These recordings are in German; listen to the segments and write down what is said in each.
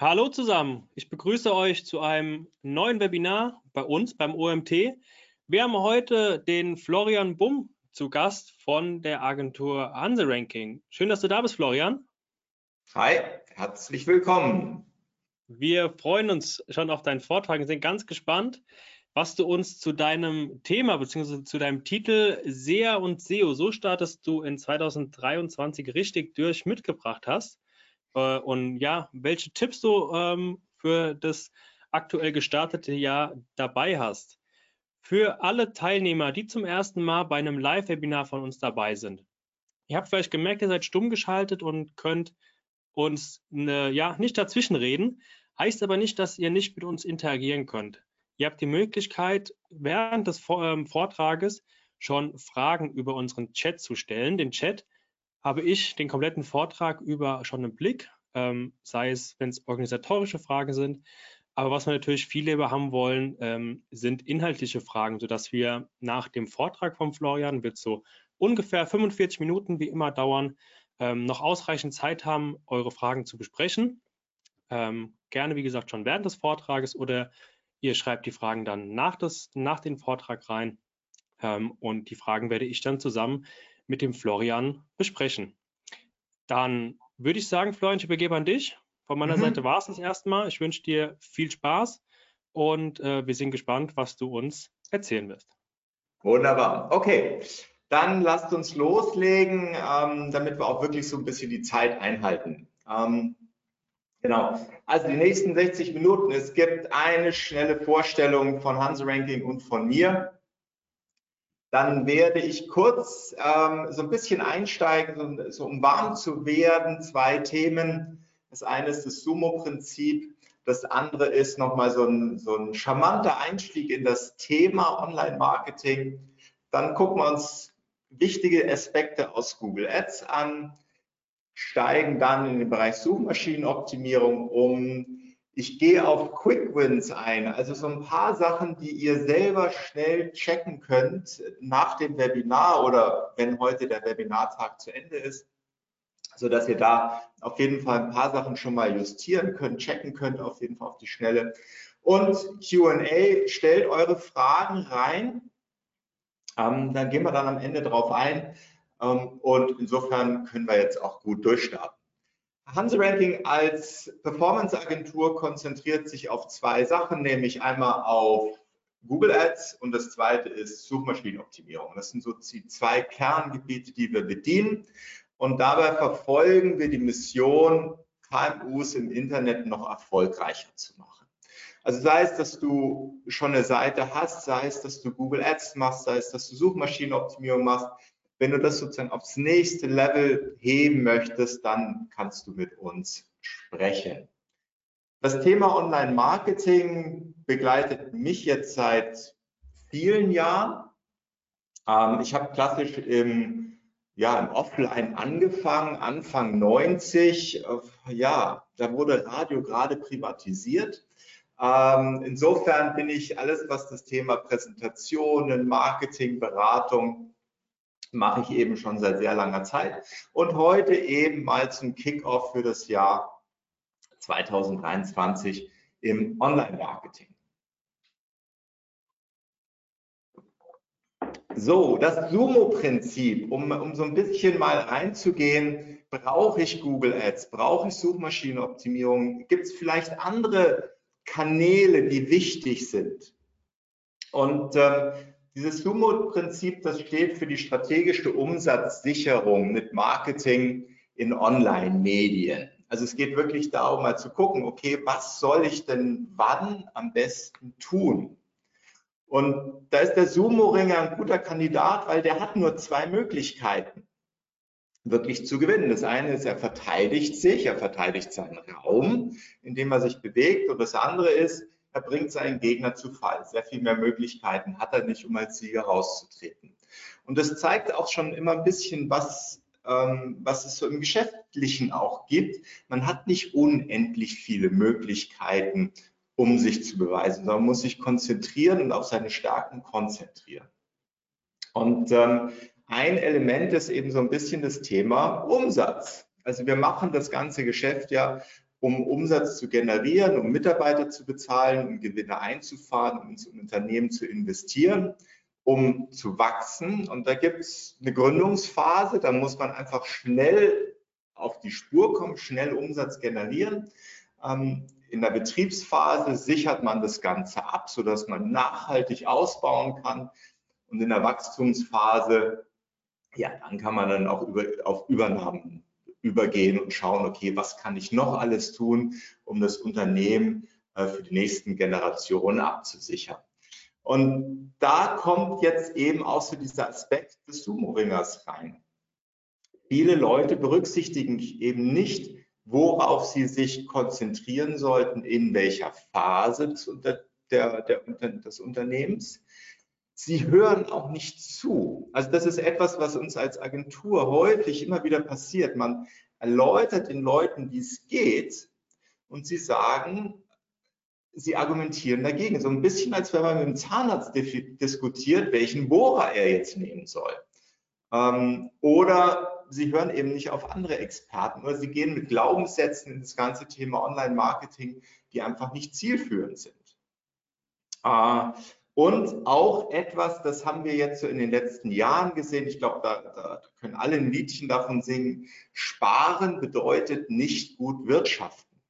Hallo zusammen, ich begrüße euch zu einem neuen Webinar bei uns beim OMT. Wir haben heute den Florian Bumm zu Gast von der Agentur Hanse Ranking. Schön, dass du da bist, Florian. Hi, herzlich willkommen. Wir freuen uns schon auf deinen Vortrag und sind ganz gespannt, was du uns zu deinem Thema bzw. zu deinem Titel SEA und SEO, so startest du in 2023 richtig durch, mitgebracht hast. Äh, und ja, welche Tipps du ähm, für das aktuell gestartete Jahr dabei hast. Für alle Teilnehmer, die zum ersten Mal bei einem Live-Webinar von uns dabei sind. Ihr habt vielleicht gemerkt, ihr seid stumm geschaltet und könnt uns ne, ja nicht dazwischen reden. Heißt aber nicht, dass ihr nicht mit uns interagieren könnt. Ihr habt die Möglichkeit, während des ähm, Vortrages schon Fragen über unseren Chat zu stellen. Den Chat habe ich den kompletten Vortrag über schon im Blick, ähm, sei es, wenn es organisatorische Fragen sind. Aber was wir natürlich viel lieber haben wollen, ähm, sind inhaltliche Fragen, sodass wir nach dem Vortrag von Florian, wird so ungefähr 45 Minuten wie immer dauern, ähm, noch ausreichend Zeit haben, eure Fragen zu besprechen. Ähm, gerne, wie gesagt, schon während des Vortrages oder ihr schreibt die Fragen dann nach, das, nach den Vortrag rein. Ähm, und die Fragen werde ich dann zusammen mit dem Florian besprechen. Dann würde ich sagen, Florian, ich übergebe an dich. Von meiner mhm. Seite war es das erste Mal. Ich wünsche dir viel Spaß und äh, wir sind gespannt, was du uns erzählen wirst. Wunderbar. Okay, dann lasst uns loslegen, ähm, damit wir auch wirklich so ein bisschen die Zeit einhalten. Ähm, genau, also die nächsten 60 Minuten. Es gibt eine schnelle Vorstellung von Hans Ranking und von mir. Dann werde ich kurz ähm, so ein bisschen einsteigen, so, um warm zu werden. Zwei Themen. Das eine ist das Sumo-Prinzip. Das andere ist nochmal so ein, so ein charmanter Einstieg in das Thema Online-Marketing. Dann gucken wir uns wichtige Aspekte aus Google Ads an, steigen dann in den Bereich Suchmaschinenoptimierung um, ich gehe auf Quick Wins ein, also so ein paar Sachen, die ihr selber schnell checken könnt nach dem Webinar oder wenn heute der Webinartag zu Ende ist, so dass ihr da auf jeden Fall ein paar Sachen schon mal justieren könnt, checken könnt, auf jeden Fall auf die Schnelle. Und Q&A, stellt eure Fragen rein, ähm, dann gehen wir dann am Ende drauf ein ähm, und insofern können wir jetzt auch gut durchstarten. Hanse Ranking als Performance-Agentur konzentriert sich auf zwei Sachen, nämlich einmal auf Google Ads und das zweite ist Suchmaschinenoptimierung. Das sind so die zwei Kerngebiete, die wir bedienen. Und dabei verfolgen wir die Mission, KMUs im Internet noch erfolgreicher zu machen. Also sei es, dass du schon eine Seite hast, sei es, dass du Google Ads machst, sei es, dass du Suchmaschinenoptimierung machst, wenn du das sozusagen aufs nächste Level heben möchtest, dann kannst du mit uns sprechen. Das Thema Online-Marketing begleitet mich jetzt seit vielen Jahren. Ähm, ich habe klassisch im, ja, im Offline angefangen, Anfang 90. Ja, da wurde Radio gerade privatisiert. Ähm, insofern bin ich alles, was das Thema Präsentationen, Marketing, Beratung mache ich eben schon seit sehr langer Zeit und heute eben mal zum Kickoff für das Jahr 2023 im Online-Marketing. So, das Sumo-Prinzip, um, um so ein bisschen mal reinzugehen, brauche ich Google Ads, brauche ich Suchmaschinenoptimierung, gibt es vielleicht andere Kanäle, die wichtig sind? Und ähm, dieses Sumo-Prinzip, das steht für die strategische Umsatzsicherung mit Marketing in Online-Medien. Also es geht wirklich darum, mal zu gucken, okay, was soll ich denn wann am besten tun? Und da ist der Sumo-Ringer ein guter Kandidat, weil der hat nur zwei Möglichkeiten, wirklich zu gewinnen. Das eine ist, er verteidigt sich, er verteidigt seinen Raum, in dem er sich bewegt. Und das andere ist, er bringt seinen Gegner zu Fall. Sehr viel mehr Möglichkeiten hat er nicht, um als Sieger rauszutreten. Und das zeigt auch schon immer ein bisschen, was, ähm, was es so im Geschäftlichen auch gibt. Man hat nicht unendlich viele Möglichkeiten, um sich zu beweisen, sondern muss sich konzentrieren und auf seine Stärken konzentrieren. Und ähm, ein Element ist eben so ein bisschen das Thema Umsatz. Also wir machen das ganze Geschäft ja um Umsatz zu generieren, um Mitarbeiter zu bezahlen, um Gewinne einzufahren, um ins Unternehmen zu investieren, um zu wachsen. Und da gibt es eine Gründungsphase, da muss man einfach schnell auf die Spur kommen, schnell Umsatz generieren. Ähm, in der Betriebsphase sichert man das Ganze ab, sodass man nachhaltig ausbauen kann. Und in der Wachstumsphase, ja, dann kann man dann auch über, auf Übernahmen übergehen und schauen, okay, was kann ich noch alles tun, um das Unternehmen äh, für die nächsten Generationen abzusichern. Und da kommt jetzt eben auch so dieser Aspekt des Sumo-Ringers rein. Viele Leute berücksichtigen eben nicht, worauf sie sich konzentrieren sollten, in welcher Phase des, der, der, des Unternehmens. Sie hören auch nicht zu. Also das ist etwas, was uns als Agentur häufig immer wieder passiert. Man erläutert den Leuten, wie es geht und sie sagen, sie argumentieren dagegen. So ein bisschen, als wenn man mit dem Zahnarzt diskutiert, welchen Bohrer er jetzt nehmen soll. Ähm, oder sie hören eben nicht auf andere Experten oder sie gehen mit Glaubenssätzen in das ganze Thema Online-Marketing, die einfach nicht zielführend sind. Äh, und auch etwas, das haben wir jetzt so in den letzten Jahren gesehen, ich glaube, da, da können alle ein Liedchen davon singen, sparen bedeutet nicht gut wirtschaften.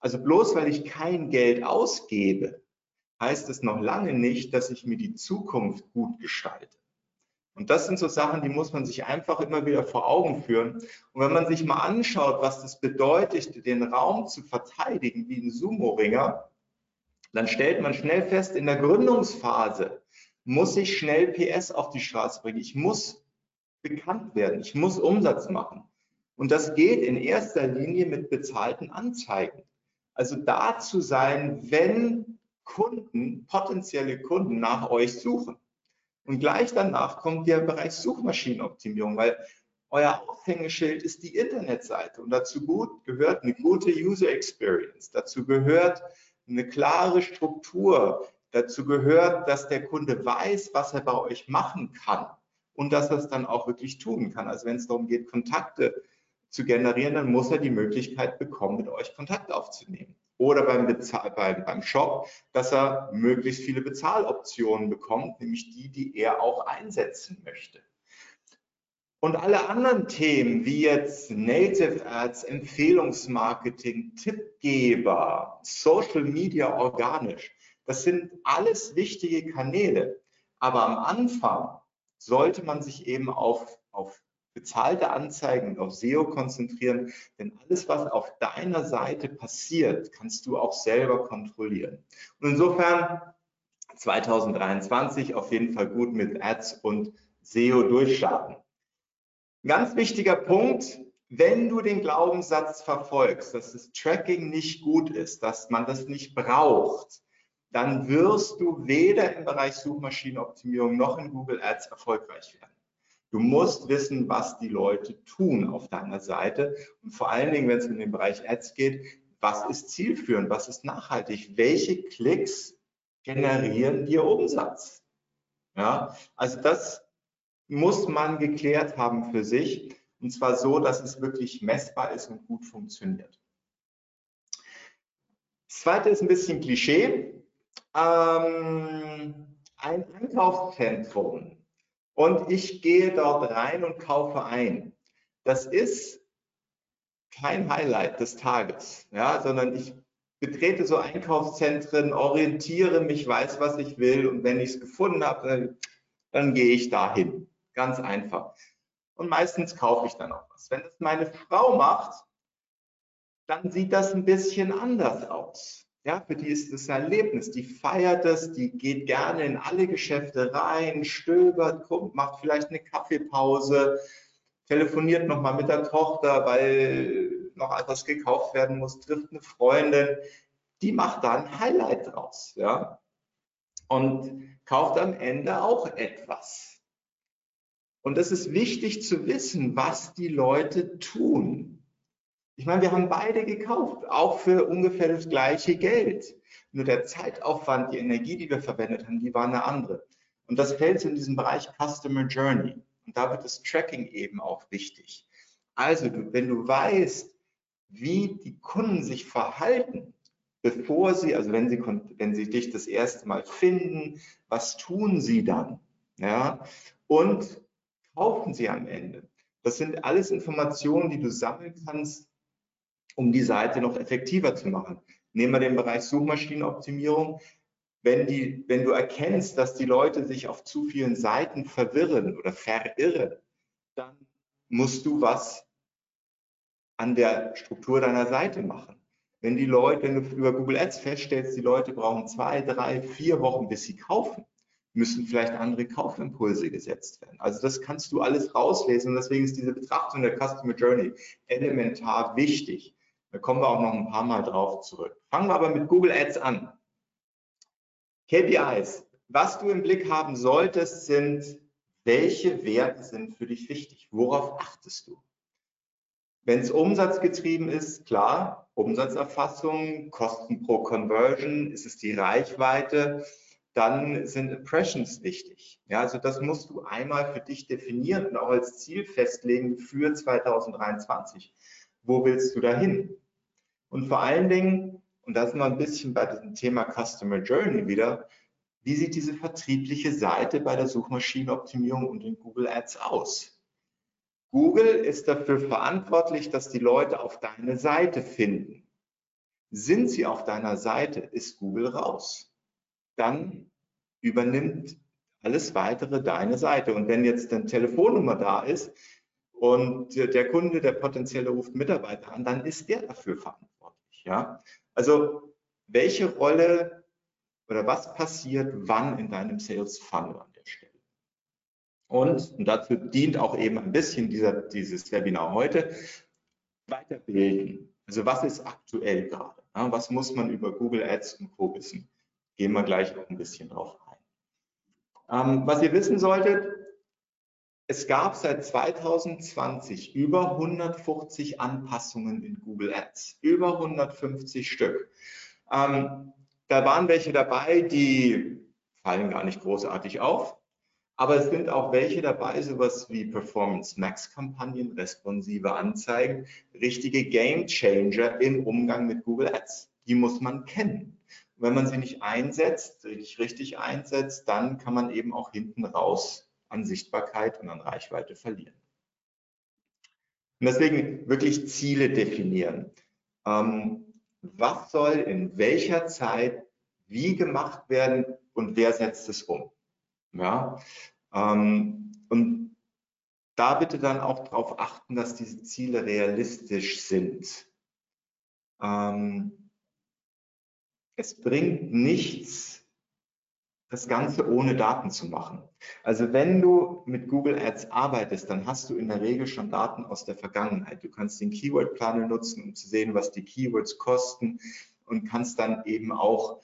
Also bloß weil ich kein Geld ausgebe, heißt es noch lange nicht, dass ich mir die Zukunft gut gestalte. Und das sind so Sachen, die muss man sich einfach immer wieder vor Augen führen. Und wenn man sich mal anschaut, was das bedeutet, den Raum zu verteidigen wie ein Sumo-Ringer, dann stellt man schnell fest, in der Gründungsphase muss ich schnell PS auf die Straße bringen. Ich muss bekannt werden. Ich muss Umsatz machen. Und das geht in erster Linie mit bezahlten Anzeigen. Also da zu sein, wenn Kunden, potenzielle Kunden nach euch suchen. Und gleich danach kommt der Bereich Suchmaschinenoptimierung, weil euer Aushängeschild ist die Internetseite und dazu gut gehört eine gute User Experience. Dazu gehört eine klare Struktur. Dazu gehört, dass der Kunde weiß, was er bei euch machen kann und dass er es dann auch wirklich tun kann. Also wenn es darum geht, Kontakte zu generieren, dann muss er die Möglichkeit bekommen, mit euch Kontakt aufzunehmen. Oder beim, Bezahl beim, beim Shop, dass er möglichst viele Bezahloptionen bekommt, nämlich die, die er auch einsetzen möchte. Und alle anderen Themen, wie jetzt Native Ads, Empfehlungsmarketing, Tippgeber, Social Media organisch, das sind alles wichtige Kanäle. Aber am Anfang sollte man sich eben auf, auf bezahlte Anzeigen auf SEO konzentrieren, denn alles, was auf deiner Seite passiert, kannst du auch selber kontrollieren. Und insofern 2023 auf jeden Fall gut mit Ads und SEO durchstarten. Ganz wichtiger Punkt, wenn du den Glaubenssatz verfolgst, dass das Tracking nicht gut ist, dass man das nicht braucht, dann wirst du weder im Bereich Suchmaschinenoptimierung noch in Google Ads erfolgreich werden. Du musst wissen, was die Leute tun auf deiner Seite und vor allen Dingen, wenn es in den Bereich Ads geht, was ist zielführend, was ist nachhaltig, welche Klicks generieren dir Umsatz? Ja, also das muss man geklärt haben für sich und zwar so, dass es wirklich messbar ist und gut funktioniert. Das zweite ist ein bisschen Klischee. Ähm, ein Einkaufszentrum und ich gehe dort rein und kaufe ein. Das ist kein Highlight des Tages, ja, sondern ich betrete so Einkaufszentren, orientiere mich, weiß, was ich will und wenn ich es gefunden habe, dann, dann gehe ich dahin. Ganz einfach. Und meistens kaufe ich dann auch was. Wenn das meine Frau macht, dann sieht das ein bisschen anders aus. Ja, für die ist das ein Erlebnis. Die feiert es, die geht gerne in alle Geschäfte rein, stöbert, guckt, macht vielleicht eine Kaffeepause, telefoniert nochmal mit der Tochter, weil noch etwas gekauft werden muss, trifft eine Freundin. Die macht da ein Highlight draus. Ja, und kauft am Ende auch etwas. Und es ist wichtig zu wissen, was die Leute tun. Ich meine, wir haben beide gekauft, auch für ungefähr das gleiche Geld. Nur der Zeitaufwand, die Energie, die wir verwendet haben, die war eine andere. Und das fällt in diesem Bereich Customer Journey. Und da wird das Tracking eben auch wichtig. Also, wenn du weißt, wie die Kunden sich verhalten, bevor sie, also wenn sie, wenn sie dich das erste Mal finden, was tun sie dann? Ja, und kaufen sie am Ende? Das sind alles Informationen, die du sammeln kannst, um die Seite noch effektiver zu machen. Nehmen wir den Bereich Suchmaschinenoptimierung. Wenn, die, wenn du erkennst, dass die Leute sich auf zu vielen Seiten verwirren oder verirren, dann musst du was an der Struktur deiner Seite machen. Wenn die Leute, wenn du über Google Ads feststellst, die Leute brauchen zwei, drei, vier Wochen, bis sie kaufen, müssen vielleicht andere Kaufimpulse gesetzt werden. Also das kannst du alles rauslesen und deswegen ist diese Betrachtung der Customer Journey elementar wichtig. Da kommen wir auch noch ein paar Mal drauf zurück. Fangen wir aber mit Google Ads an. KPIs. Was du im Blick haben solltest, sind, welche Werte sind für dich wichtig? Worauf achtest du? Wenn es umsatzgetrieben ist, klar, Umsatzerfassung, Kosten pro Conversion, ist es die Reichweite, dann sind Impressions wichtig. Ja, also das musst du einmal für dich definieren und auch als Ziel festlegen für 2023. Wo willst du dahin? Und vor allen Dingen, und da sind wir ein bisschen bei diesem Thema Customer Journey wieder, wie sieht diese vertriebliche Seite bei der Suchmaschinenoptimierung und in Google Ads aus? Google ist dafür verantwortlich, dass die Leute auf deine Seite finden. Sind sie auf deiner Seite, ist Google raus. Dann übernimmt alles weitere deine Seite. Und wenn jetzt eine Telefonnummer da ist und der Kunde, der potenzielle ruft Mitarbeiter an, dann ist der dafür verantwortlich. Ja? Also welche Rolle oder was passiert wann in deinem Sales Funnel an der Stelle? Und, und dazu dient auch eben ein bisschen dieser, dieses Webinar heute, weiterbilden. Also was ist aktuell gerade? Ja, was muss man über Google Ads und Co. wissen? Gehen wir gleich noch ein bisschen drauf ein. Ähm, was ihr wissen solltet, es gab seit 2020 über 150 Anpassungen in Google Ads, über 150 Stück. Ähm, da waren welche dabei, die fallen gar nicht großartig auf. Aber es sind auch welche dabei, sowas wie Performance Max Kampagnen, responsive Anzeigen, richtige Game Changer im Umgang mit Google Ads. Die muss man kennen. Wenn man sie nicht einsetzt, richtig, richtig einsetzt, dann kann man eben auch hinten raus an Sichtbarkeit und an Reichweite verlieren. Und deswegen wirklich Ziele definieren. Ähm, was soll in welcher Zeit wie gemacht werden und wer setzt es um? Ja, ähm, und da bitte dann auch darauf achten, dass diese Ziele realistisch sind. Ähm, es bringt nichts, das Ganze ohne Daten zu machen. Also wenn du mit Google Ads arbeitest, dann hast du in der Regel schon Daten aus der Vergangenheit. Du kannst den Keyword Planner nutzen, um zu sehen, was die Keywords kosten und kannst dann eben auch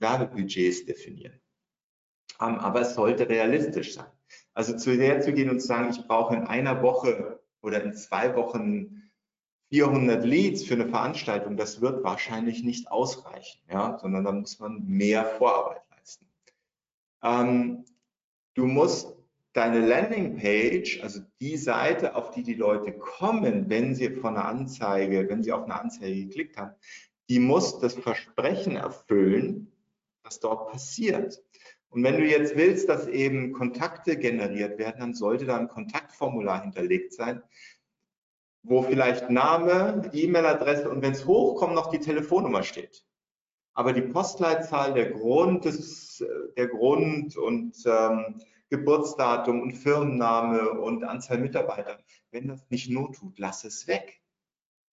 Werbebudgets definieren. Ähm, aber es sollte realistisch sein. Also zu der zu gehen und zu sagen, ich brauche in einer Woche oder in zwei Wochen 400 Leads für eine Veranstaltung, das wird wahrscheinlich nicht ausreichen, ja, sondern da muss man mehr Vorarbeit leisten. Ähm, du musst deine Landingpage, also die Seite, auf die die Leute kommen, wenn sie von einer Anzeige, wenn sie auf eine Anzeige geklickt haben, die muss das Versprechen erfüllen, was dort passiert. Und wenn du jetzt willst, dass eben Kontakte generiert werden, dann sollte da ein Kontaktformular hinterlegt sein, wo vielleicht Name, E-Mail-Adresse und wenn es hochkommt, noch die Telefonnummer steht. Aber die Postleitzahl, der Grund, des, der Grund und ähm, Geburtsdatum und Firmenname und Anzahl Mitarbeiter, wenn das nicht not tut, lass es weg.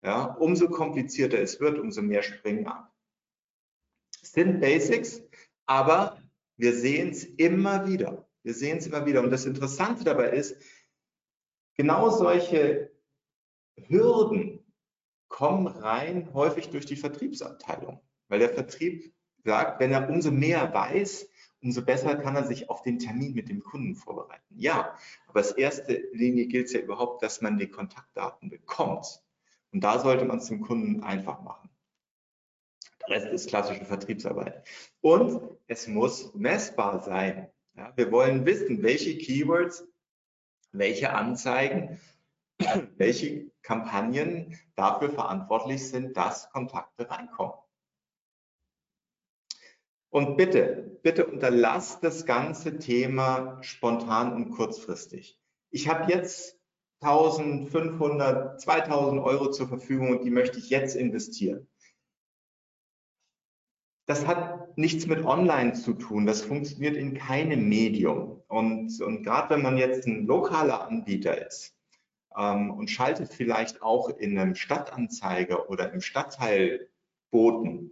Ja, umso komplizierter es wird, umso mehr springen ab. Es sind Basics, aber wir sehen es immer wieder. Wir sehen es immer wieder. Und das Interessante dabei ist, genau solche Hürden kommen rein häufig durch die Vertriebsabteilung. Weil der Vertrieb sagt, wenn er umso mehr weiß, umso besser kann er sich auf den Termin mit dem Kunden vorbereiten. Ja, aber als erste Linie gilt es ja überhaupt, dass man die Kontaktdaten bekommt. Und da sollte man es dem Kunden einfach machen. Rest ist klassische Vertriebsarbeit. Und es muss messbar sein. Ja, wir wollen wissen, welche Keywords, welche Anzeigen welche Kampagnen dafür verantwortlich sind, dass Kontakte reinkommen. Und bitte, bitte unterlasst das ganze Thema spontan und kurzfristig. Ich habe jetzt 1500, 2000 Euro zur Verfügung und die möchte ich jetzt investieren. Das hat nichts mit Online zu tun. Das funktioniert in keinem Medium. Und, und gerade wenn man jetzt ein lokaler Anbieter ist und schaltet vielleicht auch in einem Stadtanzeiger oder im Stadtteilboten,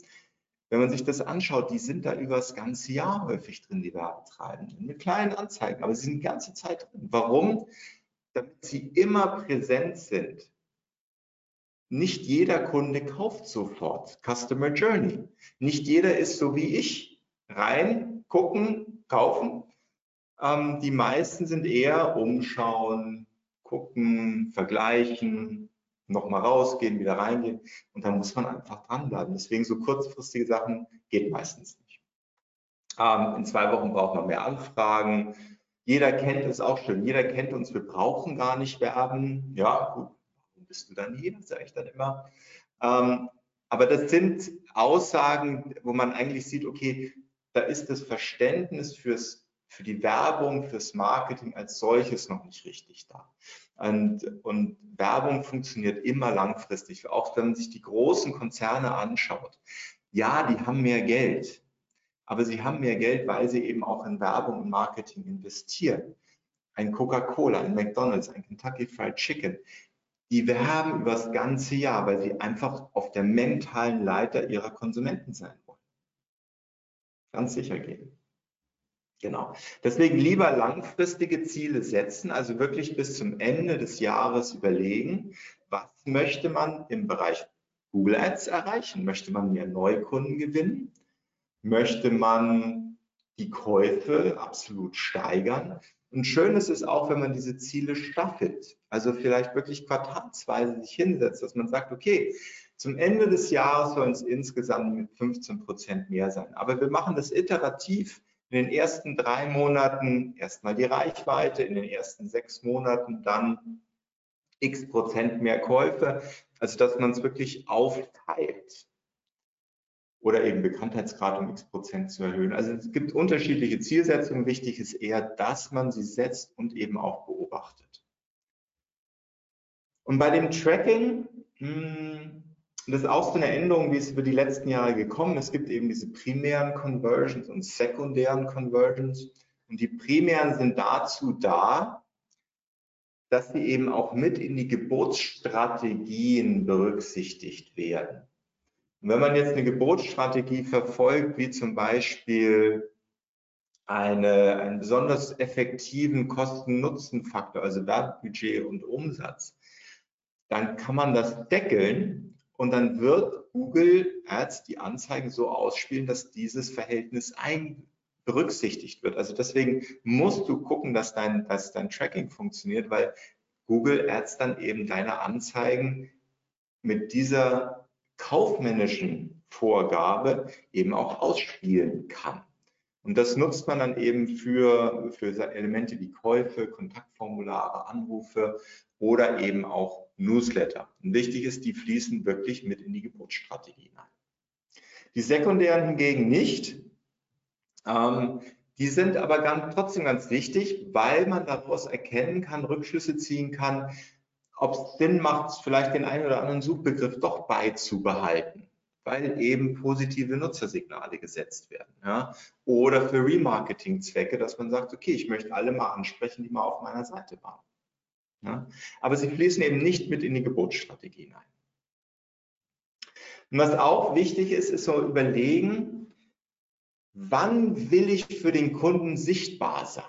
wenn man sich das anschaut, die sind da über das ganze Jahr häufig drin, die Werbetreibenden, mit kleinen Anzeigen, aber sie sind die ganze Zeit drin. Warum? Damit sie immer präsent sind nicht jeder Kunde kauft sofort. Customer Journey. Nicht jeder ist so wie ich. Rein, gucken, kaufen. Ähm, die meisten sind eher umschauen, gucken, vergleichen, nochmal rausgehen, wieder reingehen. Und da muss man einfach dranbleiben. Deswegen so kurzfristige Sachen geht meistens nicht. Ähm, in zwei Wochen braucht man mehr Anfragen. Jeder kennt es auch schön. Jeder kennt uns. Wir brauchen gar nicht werben. Ja, gut bist du dann hier, sage ich dann immer. Ähm, aber das sind Aussagen, wo man eigentlich sieht, okay, da ist das Verständnis fürs, für die Werbung, fürs Marketing als solches noch nicht richtig da. Und, und Werbung funktioniert immer langfristig, auch wenn man sich die großen Konzerne anschaut. Ja, die haben mehr Geld, aber sie haben mehr Geld, weil sie eben auch in Werbung und Marketing investieren. Ein Coca-Cola, ein McDonald's, ein Kentucky Fried Chicken, die werben über das ganze Jahr, weil sie einfach auf der mentalen Leiter ihrer Konsumenten sein wollen. Ganz sicher gehen. Genau. Deswegen lieber langfristige Ziele setzen, also wirklich bis zum Ende des Jahres überlegen, was möchte man im Bereich Google Ads erreichen? Möchte man mehr Neukunden gewinnen? Möchte man die Käufe absolut steigern? Und schön ist es auch, wenn man diese Ziele staffelt. Also vielleicht wirklich quartalsweise sich hinsetzt, dass man sagt, okay, zum Ende des Jahres sollen es insgesamt mit 15 Prozent mehr sein. Aber wir machen das iterativ. In den ersten drei Monaten erstmal die Reichweite, in den ersten sechs Monaten dann x Prozent mehr Käufe. Also dass man es wirklich aufteilt oder eben Bekanntheitsgrad um x Prozent zu erhöhen. Also es gibt unterschiedliche Zielsetzungen. Wichtig ist eher, dass man sie setzt und eben auch beobachtet. Und bei dem Tracking, hm, das ist auch so eine Änderung, wie es über die letzten Jahre gekommen ist. Es gibt eben diese primären Conversions und sekundären Conversions. Und die primären sind dazu da, dass sie eben auch mit in die Geburtsstrategien berücksichtigt werden. Und wenn man jetzt eine Geburtsstrategie verfolgt, wie zum Beispiel eine, einen besonders effektiven Kosten-Nutzen-Faktor, also Werbebudget und Umsatz, dann kann man das deckeln und dann wird Google Ads die Anzeigen so ausspielen, dass dieses Verhältnis ein berücksichtigt wird. Also deswegen musst du gucken, dass dein, dass dein Tracking funktioniert, weil Google Ads dann eben deine Anzeigen mit dieser kaufmännischen Vorgabe eben auch ausspielen kann. Und das nutzt man dann eben für, für Elemente wie Käufe, Kontaktformulare, Anrufe oder eben auch Newsletter. Und wichtig ist, die fließen wirklich mit in die Geburtsstrategie hinein. Die sekundären hingegen nicht. Ähm, die sind aber ganz, trotzdem ganz wichtig, weil man daraus erkennen kann, Rückschlüsse ziehen kann, ob es Sinn macht, vielleicht den einen oder anderen Suchbegriff doch beizubehalten, weil eben positive Nutzersignale gesetzt werden. Ja? Oder für Remarketing-Zwecke, dass man sagt, okay, ich möchte alle mal ansprechen, die mal auf meiner Seite waren. Ja? Aber sie fließen eben nicht mit in die Geburtsstrategie hinein. Und was auch wichtig ist, ist so überlegen, wann will ich für den Kunden sichtbar sein?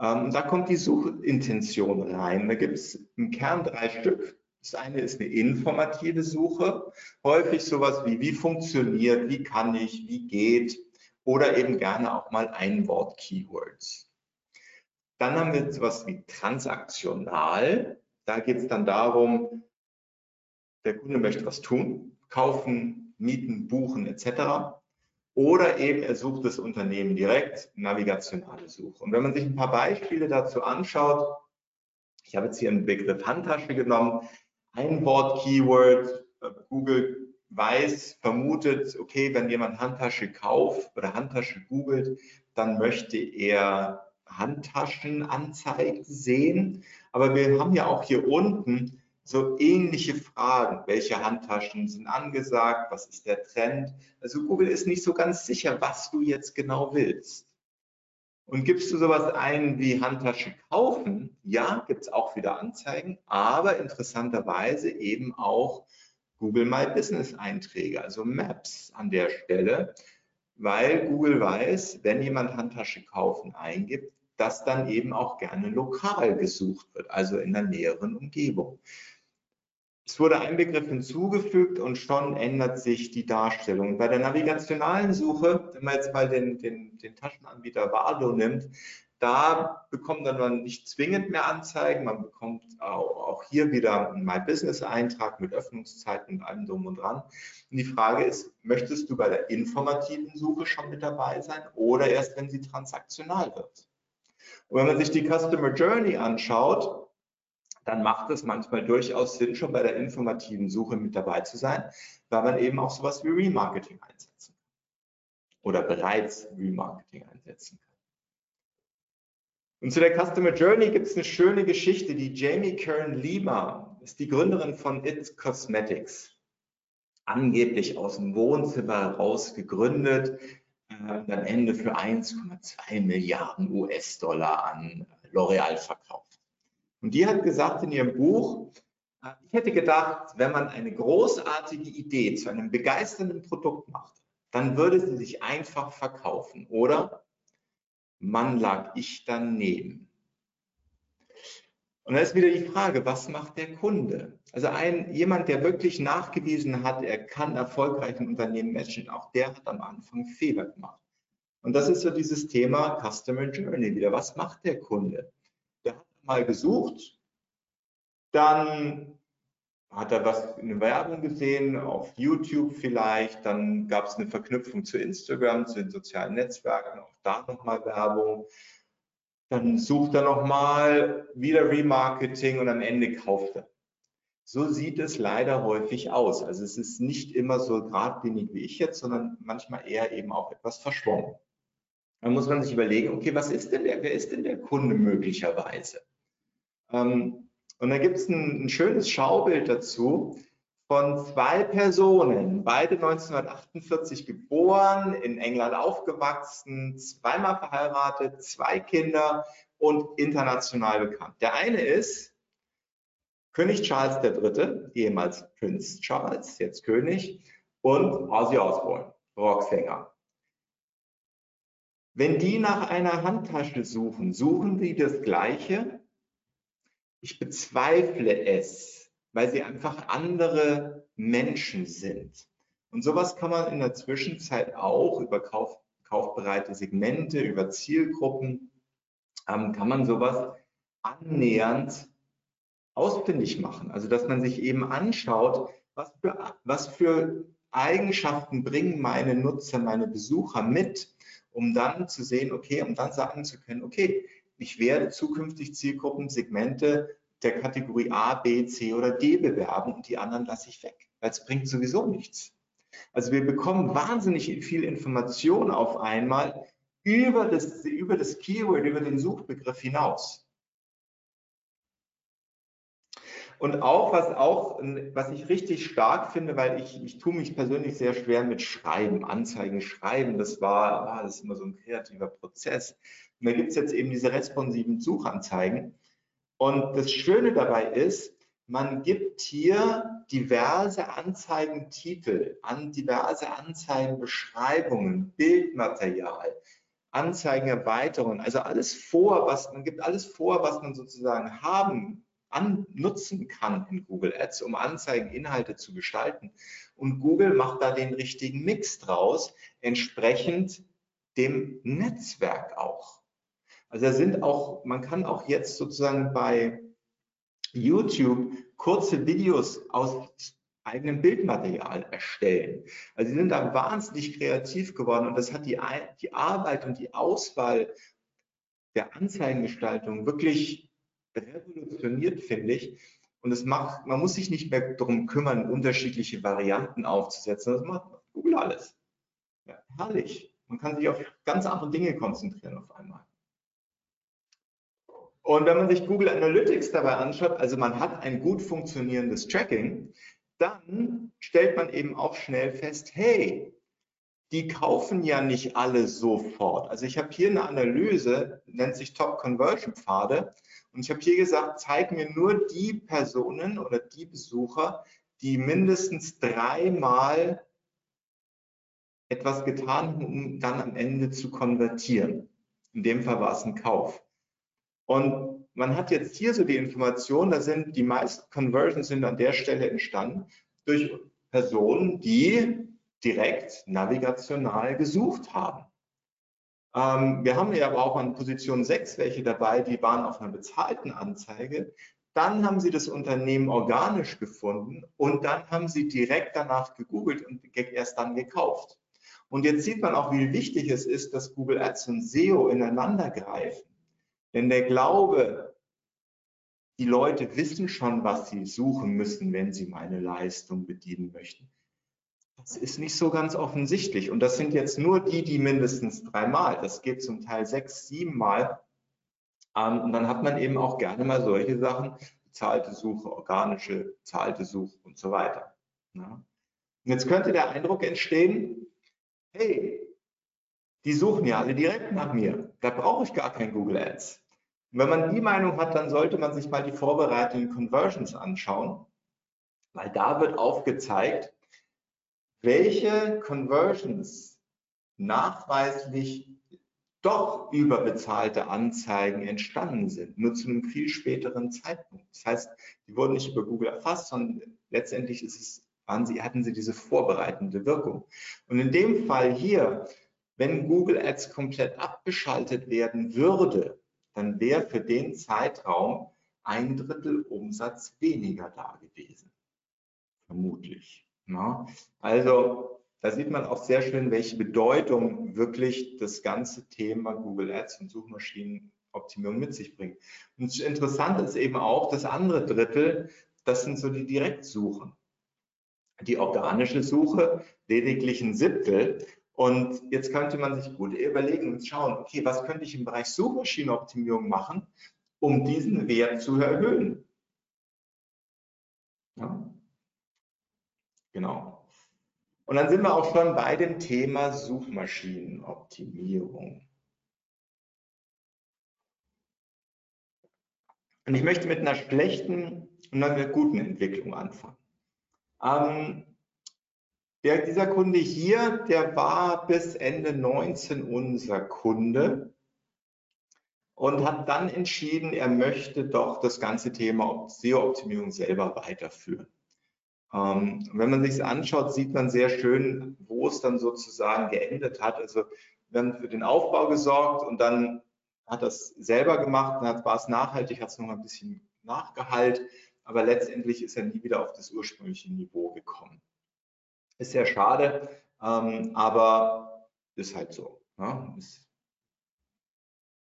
Ähm, da kommt die Suchintention rein. Da gibt es im Kern drei Stück. Das eine ist eine informative Suche, häufig sowas wie, wie funktioniert, wie kann ich, wie geht oder eben gerne auch mal Einwort-Keywords. Dann haben wir sowas wie transaktional. Da geht es dann darum, der Kunde möchte was tun, kaufen, mieten, buchen etc. Oder eben er sucht das Unternehmen direkt, navigationale Suche. Und wenn man sich ein paar Beispiele dazu anschaut, Ich habe jetzt hier einen Begriff Handtasche genommen. Ein Wort, Keyword, äh, Google weiß, vermutet, okay, wenn jemand Handtasche kauft oder Handtasche googelt, dann möchte er Handtaschenanzeigen sehen. Aber wir haben ja auch hier unten so ähnliche Fragen. Welche Handtaschen sind angesagt? Was ist der Trend? Also Google ist nicht so ganz sicher, was du jetzt genau willst. Und gibst du sowas ein wie Handtasche kaufen? Ja, gibt es auch wieder Anzeigen, aber interessanterweise eben auch Google My Business Einträge, also Maps an der Stelle, weil Google weiß, wenn jemand Handtasche kaufen eingibt, dass dann eben auch gerne lokal gesucht wird, also in der näheren Umgebung. Es wurde ein Begriff hinzugefügt und schon ändert sich die Darstellung. Bei der navigationalen Suche, wenn man jetzt mal den, den, den Taschenanbieter Vado nimmt, da bekommt man nicht zwingend mehr Anzeigen, man bekommt auch, auch hier wieder einen My Business Eintrag mit Öffnungszeiten und allem drum und dran. Und die Frage ist, möchtest du bei der informativen Suche schon mit dabei sein oder erst, wenn sie transaktional wird? Und wenn man sich die Customer Journey anschaut, dann macht es manchmal durchaus Sinn, schon bei der informativen Suche mit dabei zu sein, weil man eben auch sowas wie Remarketing einsetzen kann oder bereits Remarketing einsetzen kann. Und zu der Customer Journey gibt es eine schöne Geschichte, die Jamie Kern Lima ist die Gründerin von It Cosmetics, angeblich aus dem Wohnzimmer heraus gegründet, äh, am Ende für 1,2 Milliarden US-Dollar an L'Oreal verkauft. Und die hat gesagt in ihrem Buch, äh, ich hätte gedacht, wenn man eine großartige Idee zu einem begeisternden Produkt macht, dann würde sie sich einfach verkaufen, oder? Mann lag ich daneben. Und da ist wieder die Frage, was macht der Kunde? Also ein, jemand, der wirklich nachgewiesen hat, er kann erfolgreich ein Unternehmen matchen, auch der hat am Anfang Fehler gemacht. Und das ist so dieses Thema Customer Journey wieder. Was macht der Kunde? Mal gesucht, dann hat er was in der Werbung gesehen, auf YouTube vielleicht, dann gab es eine Verknüpfung zu Instagram, zu den sozialen Netzwerken, auch da nochmal Werbung. Dann sucht er nochmal wieder Remarketing und am Ende kauft er. So sieht es leider häufig aus. Also es ist nicht immer so geradlinig wie ich jetzt, sondern manchmal eher eben auch etwas verschwommen. Dann muss man sich überlegen, okay, was ist denn der, wer ist denn der Kunde möglicherweise? Ähm, und da gibt es ein, ein schönes Schaubild dazu von zwei Personen, beide 1948 geboren, in England aufgewachsen, zweimal verheiratet, zwei Kinder und international bekannt. Der eine ist König Charles III., ehemals Prinz Charles, jetzt König, und Ozzy Osbourne, Rocksänger. Wenn die nach einer Handtasche suchen, suchen sie das Gleiche, ich bezweifle es, weil sie einfach andere Menschen sind. Und sowas kann man in der Zwischenzeit auch über Kauf, kaufbereite Segmente, über Zielgruppen, ähm, kann man sowas annähernd ausfindig machen. Also dass man sich eben anschaut, was für, was für Eigenschaften bringen meine Nutzer, meine Besucher mit, um dann zu sehen, okay, um dann sagen zu können, okay, ich werde zukünftig Zielgruppen, Segmente der Kategorie A, B, C oder D bewerben und die anderen lasse ich weg, weil es bringt sowieso nichts. Also wir bekommen wahnsinnig viel Information auf einmal über das, über das Keyword, über den Suchbegriff hinaus. Und auch was auch, was ich richtig stark finde, weil ich, ich tue mich persönlich sehr schwer mit Schreiben, Anzeigen schreiben. Das war, das ist immer so ein kreativer Prozess. Und da gibt es jetzt eben diese responsiven Suchanzeigen. Und das Schöne dabei ist, man gibt hier diverse Anzeigentitel an diverse Anzeigenbeschreibungen, Bildmaterial, Anzeigenerweiterungen, also alles vor, was man gibt alles vor, was man sozusagen haben, an, nutzen kann in Google Ads, um Anzeigeninhalte zu gestalten. Und Google macht da den richtigen Mix draus, entsprechend dem Netzwerk auch. Also da sind auch, man kann auch jetzt sozusagen bei YouTube kurze Videos aus eigenem Bildmaterial erstellen. Also sie sind da wahnsinnig kreativ geworden und das hat die, die Arbeit und die Auswahl der Anzeigengestaltung wirklich revolutioniert, finde ich. Und es macht, man muss sich nicht mehr darum kümmern, unterschiedliche Varianten aufzusetzen. Das macht Google alles. Ja, herrlich. Man kann sich auf ganz andere Dinge konzentrieren auf einmal. Und wenn man sich Google Analytics dabei anschaut, also man hat ein gut funktionierendes Tracking, dann stellt man eben auch schnell fest, hey, die kaufen ja nicht alle sofort. Also ich habe hier eine Analyse, nennt sich Top Conversion Pfade. Und ich habe hier gesagt, zeig mir nur die Personen oder die Besucher, die mindestens dreimal etwas getan haben, um dann am Ende zu konvertieren. In dem Fall war es ein Kauf. Und man hat jetzt hier so die Information, da sind die meisten Conversions sind an der Stelle entstanden durch Personen, die direkt navigational gesucht haben. Ähm, wir haben ja aber auch an Position 6 welche dabei, die waren auf einer bezahlten Anzeige. Dann haben sie das Unternehmen organisch gefunden und dann haben sie direkt danach gegoogelt und erst dann gekauft. Und jetzt sieht man auch, wie wichtig es ist, dass Google Ads und SEO ineinander greifen. Denn der Glaube, die Leute wissen schon, was sie suchen müssen, wenn sie meine Leistung bedienen möchten, das ist nicht so ganz offensichtlich. Und das sind jetzt nur die, die mindestens dreimal, das geht zum Teil sechs, siebenmal. Ähm, und dann hat man eben auch gerne mal solche Sachen, bezahlte Suche, organische, bezahlte Suche und so weiter. Ja. Und jetzt könnte der Eindruck entstehen, hey, die suchen ja alle direkt nach mir. Da brauche ich gar kein Google Ads. Und wenn man die Meinung hat, dann sollte man sich mal die vorbereitenden Conversions anschauen, weil da wird aufgezeigt, welche Conversions nachweislich doch über bezahlte Anzeigen entstanden sind, nur zu einem viel späteren Zeitpunkt. Das heißt, die wurden nicht über Google erfasst, sondern letztendlich es, sie, hatten sie diese vorbereitende Wirkung. Und in dem Fall hier, wenn Google Ads komplett abgeschaltet werden würde, dann wäre für den Zeitraum ein Drittel Umsatz weniger da gewesen. Vermutlich. Ja, also da sieht man auch sehr schön, welche Bedeutung wirklich das ganze Thema Google Ads und Suchmaschinenoptimierung mit sich bringt. Und interessant ist eben auch das andere Drittel, das sind so die Direktsuchen. Die organische Suche lediglich ein Siebtel. Und jetzt könnte man sich gut überlegen und schauen, okay, was könnte ich im Bereich Suchmaschinenoptimierung machen, um diesen Wert zu erhöhen? Ja. Genau. Und dann sind wir auch schon bei dem Thema Suchmaschinenoptimierung. Und ich möchte mit einer schlechten und einer guten Entwicklung anfangen. Ähm, der, dieser Kunde hier, der war bis Ende 19 unser Kunde und hat dann entschieden, er möchte doch das ganze Thema SEO-Optimierung selber weiterführen. Ähm, wenn man sich es anschaut, sieht man sehr schön, wo es dann sozusagen geendet hat. Also wir haben für den Aufbau gesorgt und dann hat das selber gemacht, dann war es nachhaltig, hat es noch ein bisschen nachgehalt, aber letztendlich ist er nie wieder auf das ursprüngliche Niveau gekommen. Ist sehr schade, ähm, aber ist halt so. Ja? Ist,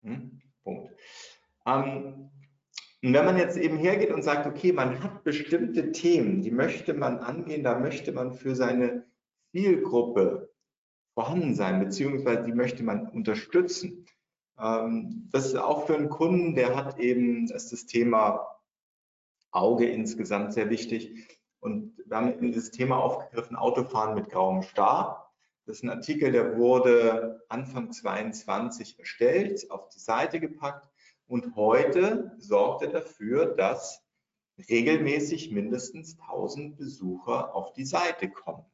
hm? Punkt. Ähm, und wenn man jetzt eben hergeht und sagt, okay, man hat bestimmte Themen, die möchte man angehen, da möchte man für seine Zielgruppe vorhanden sein, beziehungsweise die möchte man unterstützen. Ähm, das ist auch für einen Kunden, der hat eben, das ist das Thema Auge insgesamt sehr wichtig. Und wir haben dieses Thema aufgegriffen, Autofahren mit grauem Star. Das ist ein Artikel, der wurde Anfang 22 erstellt, auf die Seite gepackt und heute sorgt er dafür, dass regelmäßig mindestens 1000 Besucher auf die Seite kommen.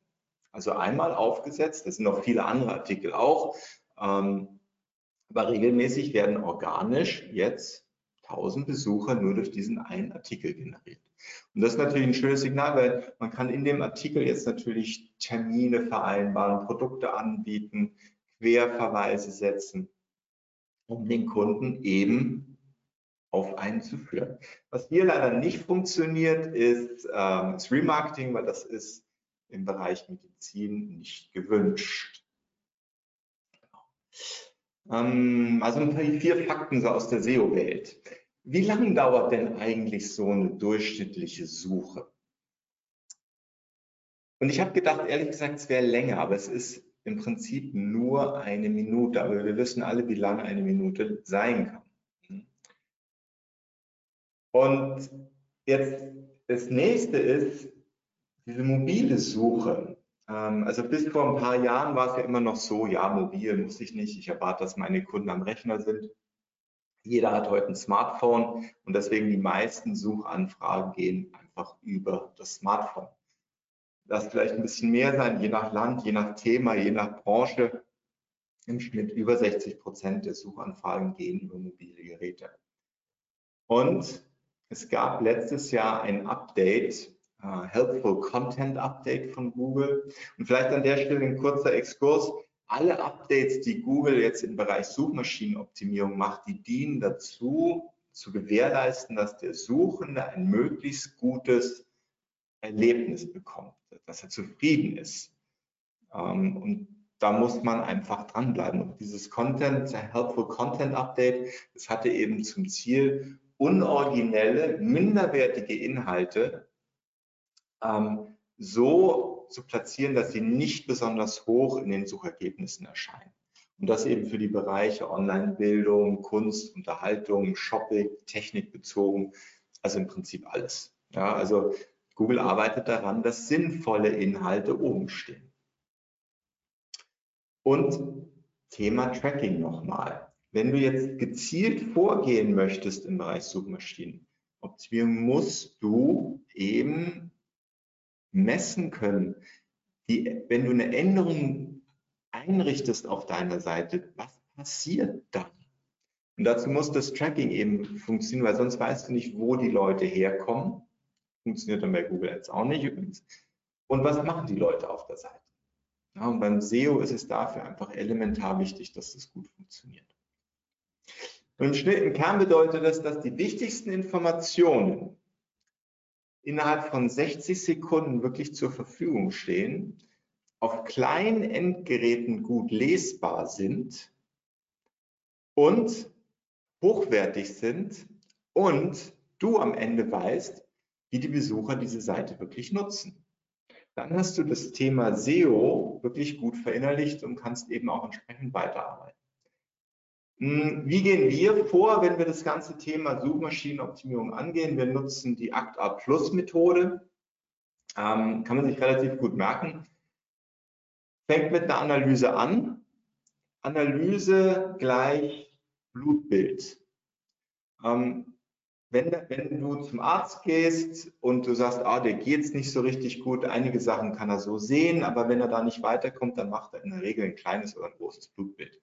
Also einmal aufgesetzt, das sind noch viele andere Artikel auch, ähm, aber regelmäßig werden organisch jetzt 1000 Besucher nur durch diesen einen Artikel generiert. Und das ist natürlich ein schönes Signal, weil man kann in dem Artikel jetzt natürlich Termine vereinbaren, Produkte anbieten, Querverweise setzen um den Kunden eben auf einen zu führen. Was hier leider nicht funktioniert, ist ähm, das Remarketing, weil das ist im Bereich Medizin nicht gewünscht. Genau. Ähm, also ein paar vier Fakten so aus der SEO-Welt. wie lange dauert denn eigentlich so eine durchschnittliche Suche? Und ich habe gedacht, ehrlich gesagt, es wäre länger, aber es ist im Prinzip nur eine Minute. Aber wir wissen alle, wie lang eine Minute sein kann. Und jetzt das nächste ist diese mobile Suche. Ähm, also bis vor ein paar Jahren war es ja immer noch so, ja, mobil muss ich nicht. Ich erwarte, dass meine Kunden am Rechner sind. Jeder hat heute ein Smartphone und deswegen die meisten Suchanfragen gehen einfach über das Smartphone. Das vielleicht ein bisschen mehr sein, je nach Land, je nach Thema, je nach Branche. Im Schnitt über 60 Prozent der Suchanfragen gehen über mobile Geräte. Und es gab letztes Jahr ein Update, uh, Helpful Content Update von Google. Und vielleicht an der Stelle ein kurzer Exkurs. Alle Updates, die Google jetzt im Bereich Suchmaschinenoptimierung macht, die dienen dazu, zu gewährleisten, dass der Suchende ein möglichst gutes Erlebnis bekommt, dass er zufrieden ist. Ähm, und da muss man einfach dranbleiben. Und dieses Content, Helpful Content Update, das hatte eben zum Ziel, unoriginelle, minderwertige Inhalte ähm, so zu platzieren, dass sie nicht besonders hoch in den Suchergebnissen erscheinen. Und das eben für die Bereiche Online-Bildung, Kunst, Unterhaltung, Shopping, Technik bezogen, also im Prinzip alles. Ja, also Google arbeitet daran, dass sinnvolle Inhalte oben stehen. Und Thema Tracking nochmal. Wenn du jetzt gezielt vorgehen möchtest im Bereich Suchmaschinenoptimierung, musst du eben messen können, die, wenn du eine Änderung einrichtest auf deiner Seite, was passiert dann? Und dazu muss das Tracking eben funktionieren, weil sonst weißt du nicht, wo die Leute herkommen. Funktioniert dann bei Google Ads auch nicht übrigens. Und was machen die Leute auf der Seite? Ja, und beim SEO ist es dafür einfach elementar wichtig, dass das gut funktioniert. Und im Kern bedeutet das, dass die wichtigsten Informationen innerhalb von 60 Sekunden wirklich zur Verfügung stehen, auf kleinen Endgeräten gut lesbar sind und hochwertig sind und du am Ende weißt, wie die Besucher diese Seite wirklich nutzen. Dann hast du das Thema SEO wirklich gut verinnerlicht und kannst eben auch entsprechend weiterarbeiten. Hm, wie gehen wir vor, wenn wir das ganze Thema Suchmaschinenoptimierung angehen? Wir nutzen die ACTA Plus Methode. Ähm, kann man sich relativ gut merken. Fängt mit einer Analyse an. Analyse gleich Blutbild. Ähm, wenn, wenn, du zum Arzt gehst und du sagst, ah, der geht es nicht so richtig gut, einige Sachen kann er so sehen, aber wenn er da nicht weiterkommt, dann macht er in der Regel ein kleines oder ein großes Blutbild.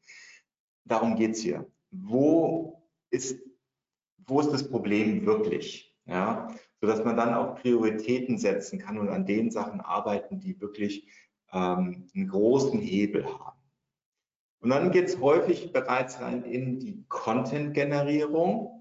Darum geht es hier. Wo ist, wo ist das Problem wirklich? Ja, sodass man dann auch Prioritäten setzen kann und an den Sachen arbeiten, die wirklich ähm, einen großen Hebel haben. Und dann geht es häufig bereits rein in die Content-Generierung.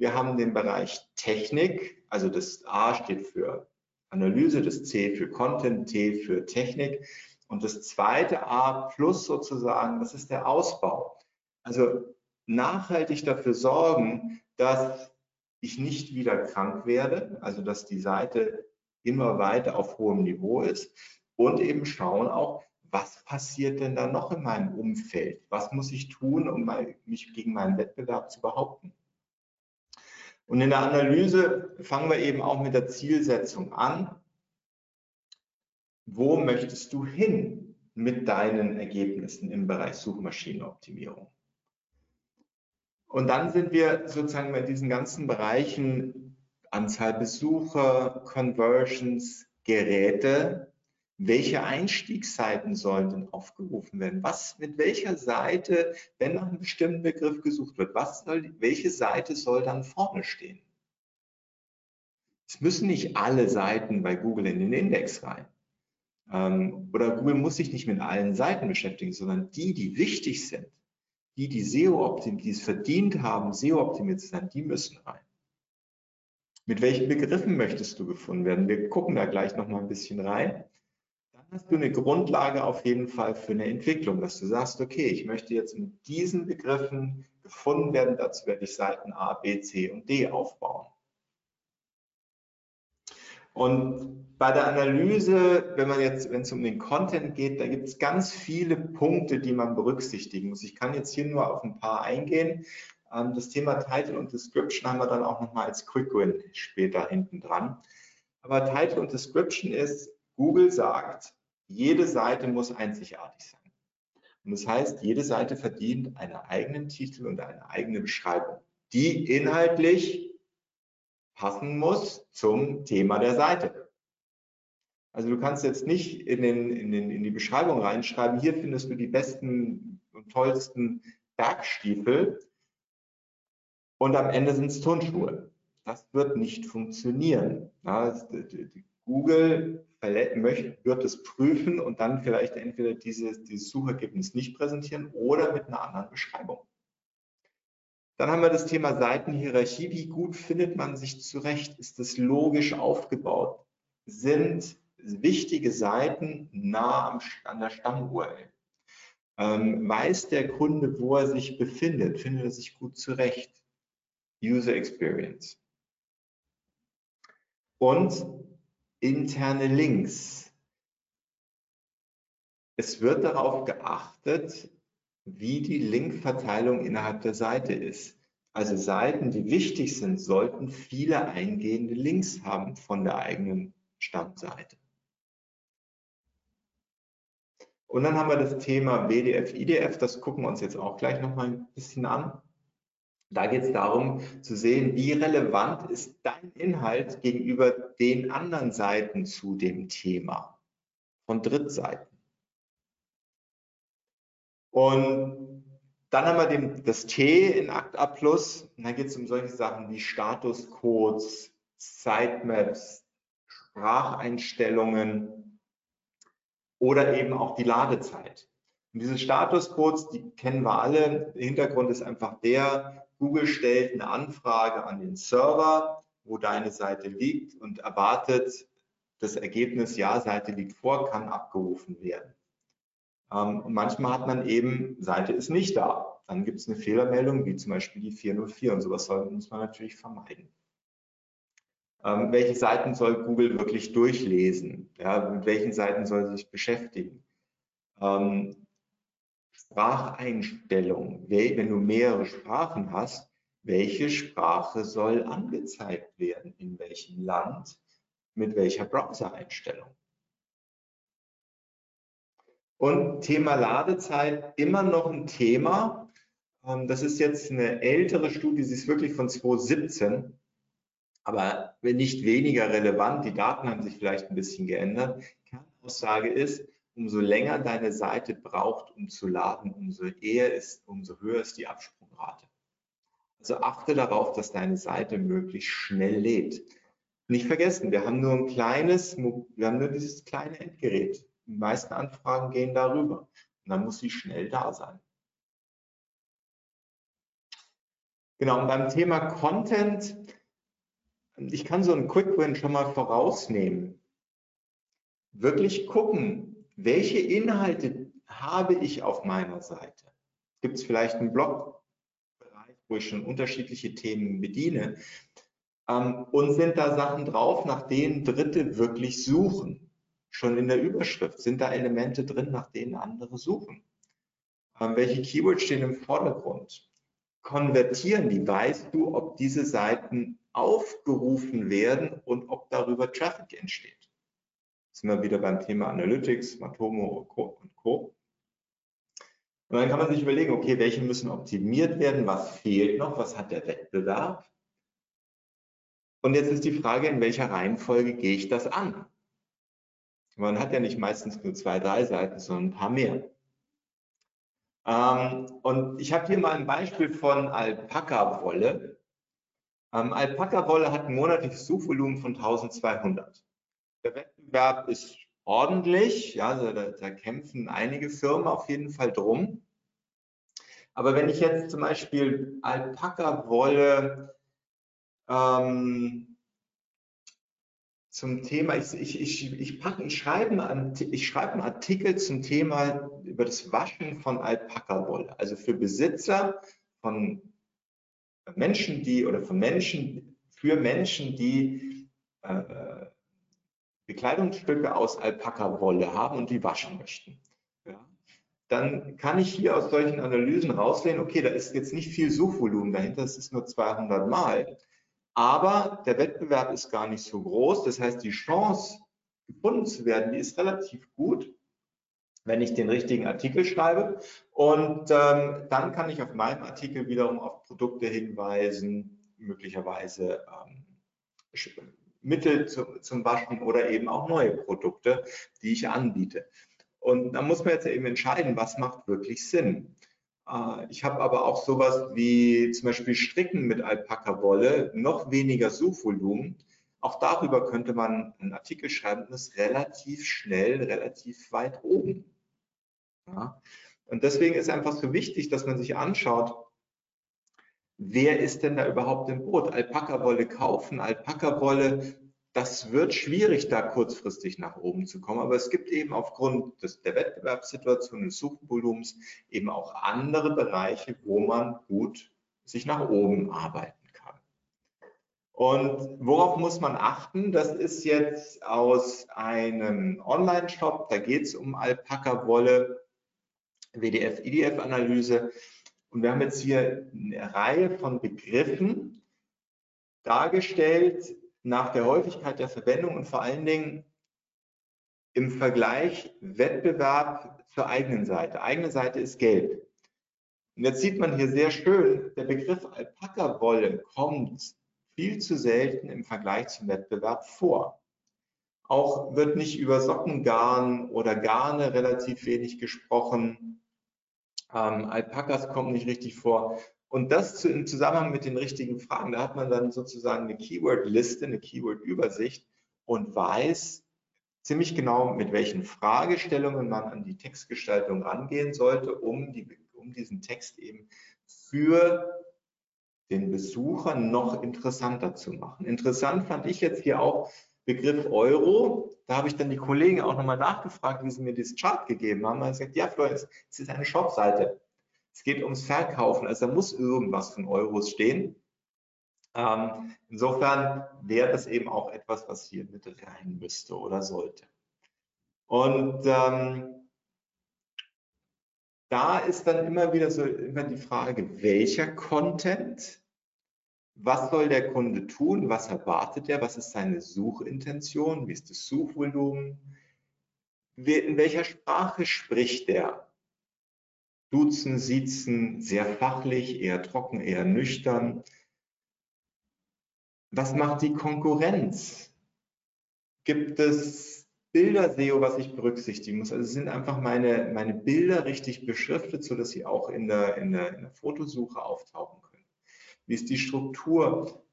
Wir haben den Bereich Technik, also das A steht für Analyse, das C für Content, T für Technik und das zweite A plus sozusagen, das ist der Ausbau. Also nachhaltig dafür sorgen, dass ich nicht wieder krank werde, also dass die Seite immer weiter auf hohem Niveau ist und eben schauen auch, was passiert denn da noch in meinem Umfeld? Was muss ich tun, um mich gegen meinen Wettbewerb zu behaupten? Und in der Analyse fangen wir eben auch mit der Zielsetzung an. Wo möchtest du hin mit deinen Ergebnissen im Bereich Suchmaschinenoptimierung? Und dann sind wir sozusagen bei diesen ganzen Bereichen Anzahl Besucher, Conversions, Geräte. Welche Einstiegsseiten sollen denn aufgerufen werden? Was, mit welcher Seite, wenn nach einem bestimmten Begriff gesucht wird, was soll, welche Seite soll dann vorne stehen? Es müssen nicht alle Seiten bei Google in den Index rein. Ähm, oder Google muss sich nicht mit allen Seiten beschäftigen, sondern die, die wichtig sind die, die SEO optimiert, die es verdient haben, SEO optimiert zu sein, die müssen rein. Mit welchen Begriffen möchtest du gefunden werden? Wir gucken da gleich noch mal ein bisschen rein. Hast du eine Grundlage auf jeden Fall für eine Entwicklung, dass du sagst, okay, ich möchte jetzt mit diesen Begriffen gefunden werden. Dazu werde ich Seiten A, B, C und D aufbauen. Und bei der Analyse, wenn man jetzt, wenn es um den Content geht, da gibt es ganz viele Punkte, die man berücksichtigen muss. Ich kann jetzt hier nur auf ein paar eingehen. Ähm, das Thema Title und Description haben wir dann auch nochmal als Quick Win später hinten dran. Aber Title und Description ist, Google sagt, jede Seite muss einzigartig sein. Und das heißt, jede Seite verdient einen eigenen Titel und eine eigene Beschreibung, die inhaltlich passen muss zum Thema der Seite. Also du kannst jetzt nicht in, den, in, den, in die Beschreibung reinschreiben, hier findest du die besten und tollsten Bergstiefel und am Ende sind es Turnschuhe. Das wird nicht funktionieren. Ja, Google wird es prüfen und dann vielleicht entweder dieses, dieses Suchergebnis nicht präsentieren oder mit einer anderen Beschreibung. Dann haben wir das Thema Seitenhierarchie. Wie gut findet man sich zurecht? Ist es logisch aufgebaut? Sind wichtige Seiten nah an der Stamm-URL? Ähm, weiß der Kunde, wo er sich befindet? Findet er sich gut zurecht? User Experience. Und interne Links. Es wird darauf geachtet, wie die Linkverteilung innerhalb der Seite ist. Also Seiten, die wichtig sind, sollten viele eingehende Links haben von der eigenen Stammseite. Und dann haben wir das Thema WDF, IDF, das gucken wir uns jetzt auch gleich noch mal ein bisschen an. Da geht es darum zu sehen, wie relevant ist dein Inhalt gegenüber den anderen Seiten zu dem Thema von Drittseiten. Und dann haben wir den, das T in Akt A+, und dann geht es um solche Sachen wie Statuscodes, Sitemaps, Spracheinstellungen oder eben auch die Ladezeit. Und diese Statuscodes, die kennen wir alle. Der Hintergrund ist einfach der, Google stellt eine Anfrage an den Server, wo deine Seite liegt und erwartet das Ergebnis, ja, Seite liegt vor, kann abgerufen werden. Ähm, und manchmal hat man eben, Seite ist nicht da. Dann gibt es eine Fehlermeldung, wie zum Beispiel die 404 und sowas soll, muss man natürlich vermeiden. Ähm, welche Seiten soll Google wirklich durchlesen? Ja, mit welchen Seiten soll sie sich beschäftigen? Ähm, Spracheinstellung. Wenn du mehrere Sprachen hast, welche Sprache soll angezeigt werden, in welchem Land, mit welcher Browser-Einstellung. Und Thema Ladezeit, immer noch ein Thema. Ähm, das ist jetzt eine ältere Studie, sie ist wirklich von 2017, aber nicht weniger relevant. Die Daten haben sich vielleicht ein bisschen geändert. Kernaussage ist, umso länger deine Seite braucht, um zu laden, umso eher ist, umso höher ist die Absprungrate. Also achte darauf, dass deine Seite möglichst schnell lädt. Nicht vergessen, wir haben nur ein kleines, wir haben nur dieses kleine Endgerät. Die meisten Anfragen gehen darüber. Und dann muss sie schnell da sein. Genau, und beim Thema Content, ich kann so einen Quick Win schon mal vorausnehmen. Wirklich gucken, welche Inhalte habe ich auf meiner Seite? Gibt es vielleicht einen Blogbereich, wo ich schon unterschiedliche Themen bediene? Ähm, und sind da Sachen drauf, nach denen Dritte wirklich suchen? Schon in der Überschrift sind da Elemente drin, nach denen andere suchen? Ähm, welche Keywords stehen im Vordergrund? Konvertieren die? Weißt du, ob diese Seiten aufgerufen werden und ob darüber Traffic entsteht? Sind wir wieder beim Thema Analytics, Matomo und Co. Und dann kann man sich überlegen, okay, welche müssen optimiert werden, was fehlt noch, was hat der Wettbewerb? Und jetzt ist die Frage, in welcher Reihenfolge gehe ich das an? Man hat ja nicht meistens nur zwei, drei Seiten, sondern ein paar mehr. Ähm, und ich habe hier mal ein Beispiel von Alpaka-Wolle. Ähm, Alpaka-Wolle hat ein monatliches Suchvolumen von 1200. Der Wettbewerb ist ordentlich, ja, also da, da kämpfen einige Firmen auf jeden Fall drum. Aber wenn ich jetzt zum Beispiel Alpaka-Wolle ähm, zum Thema, ich, ich, ich, ich, pack, ich, schreibe einen, ich schreibe einen Artikel zum Thema über das Waschen von Alpaka-Wolle, also für Besitzer von Menschen, die oder von Menschen für Menschen, die äh, Bekleidungsstücke aus Alpaka-Wolle haben und die waschen möchten. Ja. Dann kann ich hier aus solchen Analysen rauslehnen, okay, da ist jetzt nicht viel Suchvolumen dahinter, es ist nur 200 Mal, aber der Wettbewerb ist gar nicht so groß. Das heißt, die Chance, gefunden zu werden, die ist relativ gut wenn ich den richtigen Artikel schreibe. Und ähm, dann kann ich auf meinem Artikel wiederum auf Produkte hinweisen, möglicherweise ähm, Mittel zu, zum Waschen oder eben auch neue Produkte, die ich anbiete. Und da muss man jetzt eben entscheiden, was macht wirklich Sinn. Äh, ich habe aber auch sowas wie zum Beispiel Stricken mit Alpaka-Wolle, noch weniger Suchvolumen. Auch darüber könnte man einen Artikel schreiben, das ist relativ schnell, relativ weit oben. Ja? Und deswegen ist einfach so wichtig, dass man sich anschaut, wer ist denn da überhaupt im Boot? Alpaka-Wolle kaufen, Alpaka-Wolle, das wird schwierig, da kurzfristig nach oben zu kommen. Aber es gibt eben aufgrund des, der Wettbewerbssituation, des Suchvolumens eben auch andere Bereiche, wo man gut sich nach oben arbeiten kann. Und worauf muss man achten? Das ist jetzt aus einem Online-Shop, da geht es um Alpaka-Wolle. WDF-IDF-Analyse. Und wir haben jetzt hier eine Reihe von Begriffen dargestellt nach der Häufigkeit der Verwendung und vor allen Dingen im Vergleich Wettbewerb zur eigenen Seite. Eigene Seite ist gelb. Und jetzt sieht man hier sehr schön, der Begriff Alpaka-Wolle kommt viel zu selten im Vergleich zum Wettbewerb vor. Auch wird nicht über Sockengarn oder Garne relativ wenig gesprochen. Ähm, Alpakas kommen nicht richtig vor. Und das zu, im Zusammenhang mit den richtigen Fragen, da hat man dann sozusagen eine Keyword-Liste, eine Keyword-Übersicht und weiß ziemlich genau, mit welchen Fragestellungen man an die Textgestaltung rangehen sollte, um, die, um diesen Text eben für den Besucher noch interessanter zu machen. Interessant fand ich jetzt hier auch Begriff Euro. Da habe ich dann die Kollegen auch nochmal nachgefragt, wie sie mir dieses Chart gegeben haben. Man sagt, ja, Florian, es ist eine Shopseite. Es geht ums Verkaufen, also da muss irgendwas von Euros stehen. Ähm, insofern wäre das eben auch etwas, was hier mit rein müsste oder sollte. Und ähm, da ist dann immer wieder so immer die Frage, welcher Content was soll der Kunde tun? Was erwartet er? Was ist seine Suchintention? Wie ist das Suchvolumen? In welcher Sprache spricht er? Duzen, Siezen, sehr fachlich, eher trocken, eher nüchtern. Was macht die Konkurrenz? Gibt es Bilder-SEO, was ich berücksichtigen muss? Also sind einfach meine, meine Bilder richtig beschriftet, sodass sie auch in der, in der, in der Fotosuche auftauchen können. Wie ist die Struktur?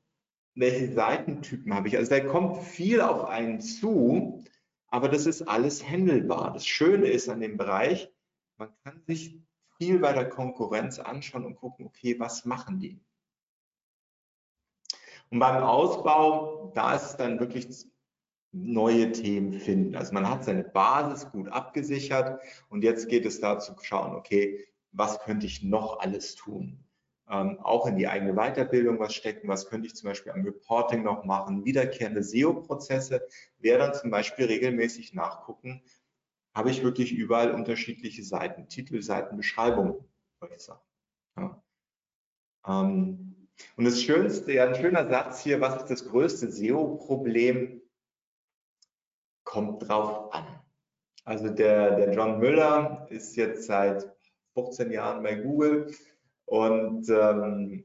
Welche Seitentypen habe ich? Also da kommt viel auf einen zu, aber das ist alles händelbar. Das Schöne ist an dem Bereich, man kann sich viel bei der Konkurrenz anschauen und gucken, okay, was machen die? Und beim Ausbau, da ist es dann wirklich neue Themen finden. Also man hat seine Basis gut abgesichert und jetzt geht es dazu schauen, okay, was könnte ich noch alles tun? Ähm, auch in die eigene Weiterbildung was stecken. Was könnte ich zum Beispiel am Reporting noch machen? Wiederkehrende SEO-Prozesse wäre dann zum Beispiel regelmäßig nachgucken, habe ich wirklich überall unterschiedliche Seiten, Titel, Seiten, Beschreibungen, solche Sachen. Ja. Ähm, und das Schönste, ja, ein schöner Satz hier, was ist das größte SEO-Problem? Kommt drauf an. Also der, der John Müller ist jetzt seit 15 Jahren bei Google und ähm,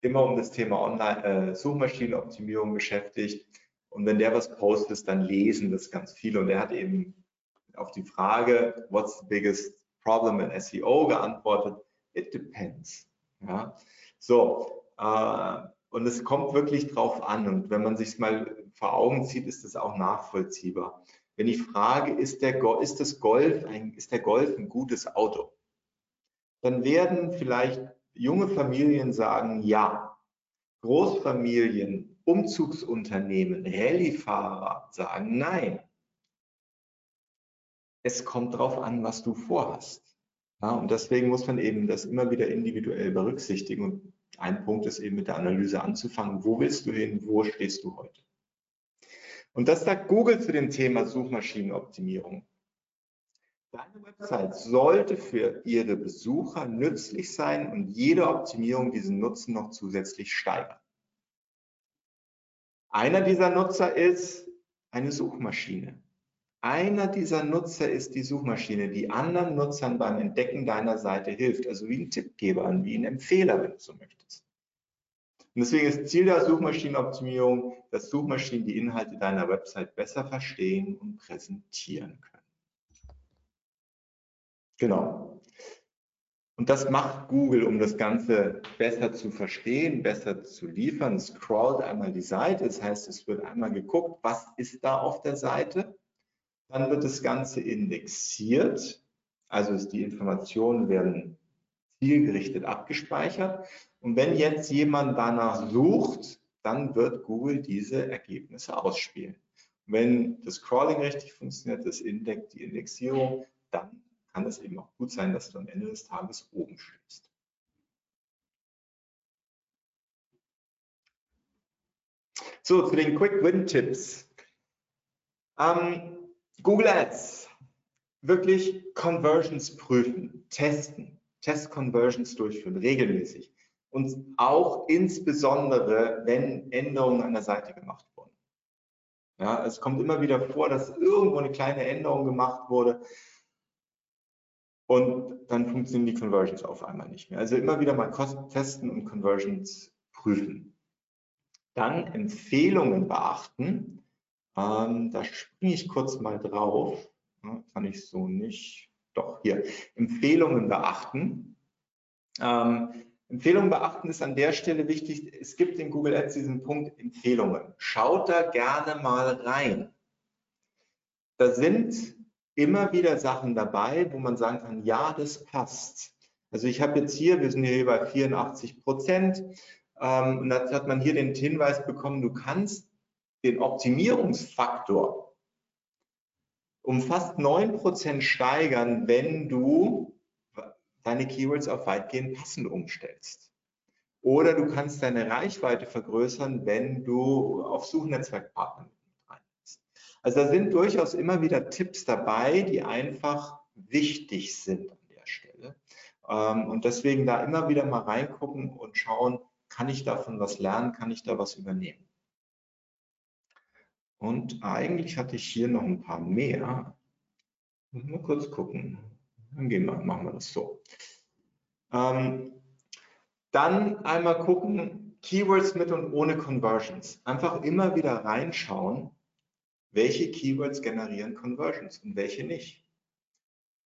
immer um das Thema Online äh, Suchmaschinenoptimierung beschäftigt. Und wenn der was postet, dann lesen das ganz viele. Und er hat eben auf die Frage, what's the biggest problem in SEO geantwortet, it depends. Ja, so. Äh, und es kommt wirklich drauf an. Und wenn man sich mal vor Augen zieht, ist das auch nachvollziehbar. Wenn ich frage, ist, der, ist, das Golf ein, ist der Golf ein gutes Auto? Dann werden vielleicht junge Familien sagen, ja. Großfamilien, Umzugsunternehmen, Rallyefahrer sagen nein. Es kommt darauf an, was du vorhast. Ja, und deswegen muss man eben das immer wieder individuell berücksichtigen. Und ein Punkt ist eben mit der Analyse anzufangen. Wo willst du hin? Wo stehst du heute? Und das sagt Google zu dem Thema Suchmaschinenoptimierung. Deine Website sollte für ihre Besucher nützlich sein und jede Optimierung diesen Nutzen noch zusätzlich steigern. Einer dieser Nutzer ist eine Suchmaschine. Einer dieser Nutzer ist die Suchmaschine, die anderen Nutzern beim Entdecken deiner Seite hilft, also wie ein Tippgeber, wie ein Empfehler, wenn du so möchtest. Und deswegen ist Ziel der Suchmaschinenoptimierung, dass Suchmaschinen die Inhalte deiner Website besser verstehen und präsentieren können. Genau. Und das macht Google, um das Ganze besser zu verstehen, besser zu liefern. Scrollt einmal die Seite, das heißt, es wird einmal geguckt, was ist da auf der Seite. Dann wird das Ganze indexiert, also die Informationen werden zielgerichtet abgespeichert. Und wenn jetzt jemand danach sucht, dann wird Google diese Ergebnisse ausspielen. Wenn das Crawling richtig funktioniert, das Index, die Indexierung, dann kann es eben auch gut sein, dass du am Ende des Tages oben stehst. So, zu den Quick Win Tipps. Ähm, Google Ads. Wirklich Conversions prüfen, testen, Test-Conversions durchführen, regelmäßig. Und auch insbesondere, wenn Änderungen an der Seite gemacht wurden. Ja, es kommt immer wieder vor, dass irgendwo eine kleine Änderung gemacht wurde und dann funktionieren die Conversions auf einmal nicht mehr. Also immer wieder mal Kosten testen und Conversions prüfen. Dann Empfehlungen beachten. Ähm, da springe ich kurz mal drauf. Ja, kann ich so nicht. Doch, hier. Empfehlungen beachten. Ähm, Empfehlungen beachten ist an der Stelle wichtig. Es gibt in Google Ads diesen Punkt Empfehlungen. Schaut da gerne mal rein. Da sind immer wieder Sachen dabei, wo man sagen kann, ja, das passt. Also ich habe jetzt hier, wir sind hier bei 84 Prozent, ähm, und da hat man hier den Hinweis bekommen, du kannst den Optimierungsfaktor um fast 9 Prozent steigern, wenn du deine Keywords auf weitgehend passend umstellst. Oder du kannst deine Reichweite vergrößern, wenn du auf Suchnetzwerkpartner also da sind durchaus immer wieder Tipps dabei, die einfach wichtig sind an der Stelle. Ähm, und deswegen da immer wieder mal reingucken und schauen, kann ich davon was lernen, kann ich da was übernehmen. Und eigentlich hatte ich hier noch ein paar mehr. Mal kurz gucken. Dann gehen wir, machen wir das so. Ähm, dann einmal gucken, Keywords mit und ohne Conversions. Einfach immer wieder reinschauen, welche Keywords generieren Conversions und welche nicht.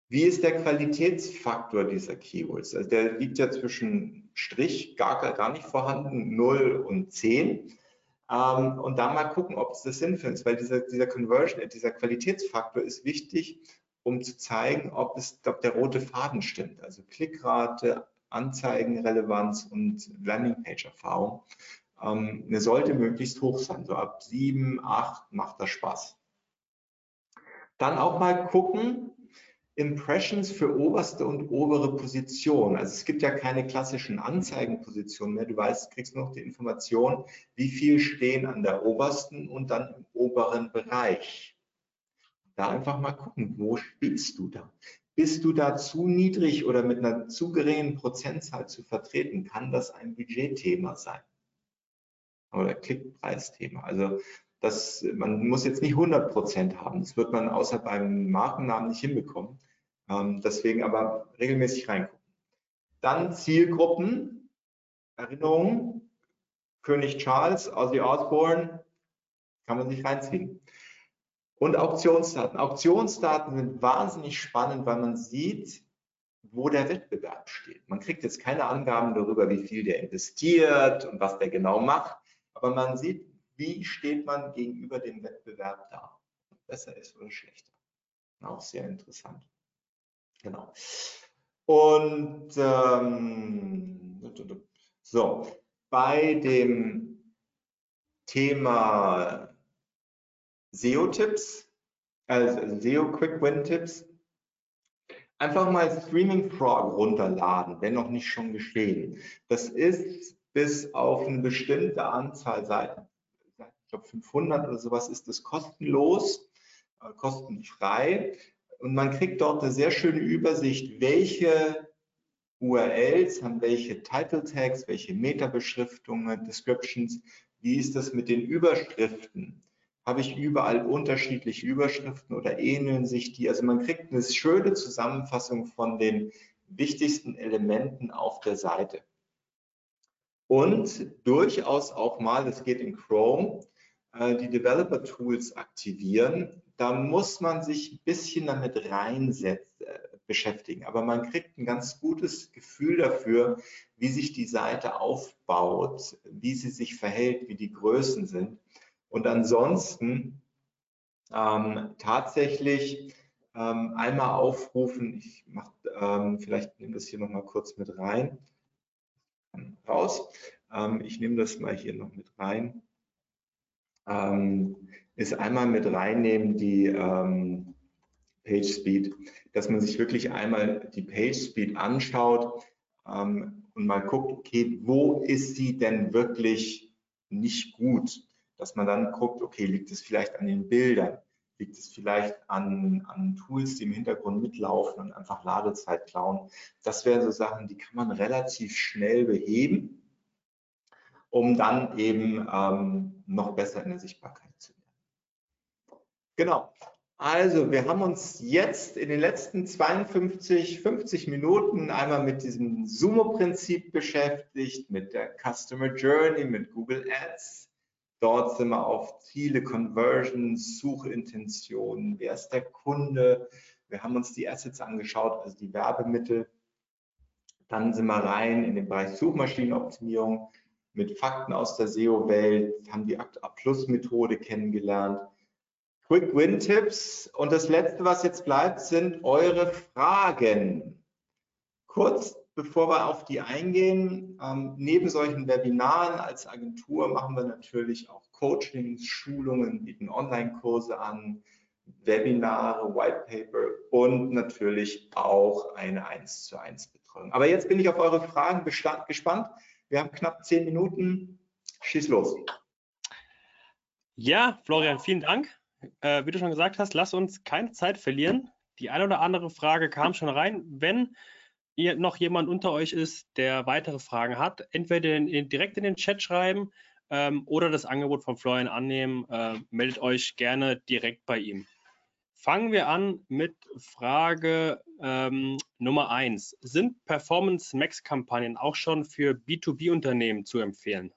Wie ist der Qualitätsfaktor dieser Keywords? Also der liegt ja zwischen Strich, gar, gar nicht vorhanden, 0 und 10. Ähm, und da mal gucken, ob es das sinnvoll ist, weil dieser, dieser Conversion, dieser Qualitätsfaktor ist wichtig, um zu zeigen, ob, es, ob der rote Faden stimmt. Also Klickrate, Anzeigenrelevanz und Landingpage-Erfahrung ähm, eine sollte möglichst hoch sein. So ab 7, 8 macht das Spaß. Dann auch mal gucken, Impressions für oberste und obere Position. Also es gibt ja keine klassischen Anzeigenpositionen mehr. Du weißt, kriegst noch die Information, wie viel stehen an der obersten und dann im oberen Bereich. Da einfach mal gucken, wo spielst du da? Bist du da zu niedrig oder mit einer zu geringen Prozentzahl zu vertreten? Kann das ein Budgetthema sein? Oder Klickpreisthema. Also das, man muss jetzt nicht 100 Prozent haben. Das wird man außer beim Markennamen nicht hinbekommen. Ähm, deswegen aber regelmäßig reingucken. Dann Zielgruppen, Erinnerungen, König Charles, Ozzy Osbourne, kann man sich reinziehen. Und Auktionsdaten. Auktionsdaten sind wahnsinnig spannend, weil man sieht, wo der Wettbewerb steht. Man kriegt jetzt keine Angaben darüber, wie viel der investiert und was der genau macht. Aber man sieht, wie steht man gegenüber dem Wettbewerb da. Besser ist oder schlechter. Auch sehr interessant. Genau. Und ähm, so, bei dem Thema SEO-Tipps, also SEO Quick Win Tipps, Einfach mal Streaming Frog runterladen, wenn noch nicht schon geschehen. Das ist bis auf eine bestimmte Anzahl Seiten, ich glaube 500 oder sowas, ist das kostenlos, äh, kostenfrei. Und man kriegt dort eine sehr schöne Übersicht, welche URLs haben welche Title Tags, welche Meta-Beschriftungen, Descriptions, wie ist das mit den Überschriften? Habe ich überall unterschiedliche Überschriften oder ähneln sich die? Also man kriegt eine schöne Zusammenfassung von den wichtigsten Elementen auf der Seite. Und durchaus auch mal, das geht in Chrome, äh, die Developer Tools aktivieren. Da muss man sich ein bisschen damit reinsetzen, äh, beschäftigen. Aber man kriegt ein ganz gutes Gefühl dafür, wie sich die Seite aufbaut, wie sie sich verhält, wie die Größen sind. Und ansonsten ähm, tatsächlich ähm, einmal aufrufen, ich mach, ähm, vielleicht nehme das hier nochmal kurz mit rein, raus. Ähm, ich nehme das mal hier noch mit rein. Ähm, ist einmal mit reinnehmen die ähm, Page Speed, dass man sich wirklich einmal die Page Speed anschaut ähm, und mal guckt, okay, wo ist sie denn wirklich nicht gut? Dass man dann guckt, okay, liegt es vielleicht an den Bildern? Liegt es vielleicht an, an Tools, die im Hintergrund mitlaufen und einfach Ladezeit klauen? Das wären so Sachen, die kann man relativ schnell beheben, um dann eben ähm, noch besser in der Sichtbarkeit zu werden. Genau, also, wir haben uns jetzt in den letzten 52, 50 Minuten einmal mit diesem Sumo-Prinzip beschäftigt, mit der Customer Journey, mit Google Ads. Dort sind wir auf Ziele, Conversions, Suchintentionen, wer ist der Kunde. Wir haben uns die Assets angeschaut, also die Werbemittel. Dann sind wir rein in den Bereich Suchmaschinenoptimierung mit Fakten aus der SEO-Welt, haben die Act-A-Plus-Methode kennengelernt Quick Win Tipps. Und das letzte, was jetzt bleibt, sind eure Fragen. Kurz bevor wir auf die eingehen, ähm, neben solchen Webinaren als Agentur machen wir natürlich auch Coachings, Schulungen, bieten Online-Kurse an, Webinare, White Paper und natürlich auch eine 1 zu 1 Betreuung. Aber jetzt bin ich auf eure Fragen gespannt. Wir haben knapp zehn Minuten. Schieß los. Ja, Florian, vielen Dank äh, wie du schon gesagt hast, lass uns keine Zeit verlieren. Die eine oder andere Frage kam schon rein. Wenn noch jemand unter euch ist, der weitere Fragen hat, entweder in, in, direkt in den Chat schreiben ähm, oder das Angebot von Florian annehmen. Äh, meldet euch gerne direkt bei ihm. Fangen wir an mit Frage ähm, Nummer 1. Sind Performance Max Kampagnen auch schon für B2B-Unternehmen zu empfehlen?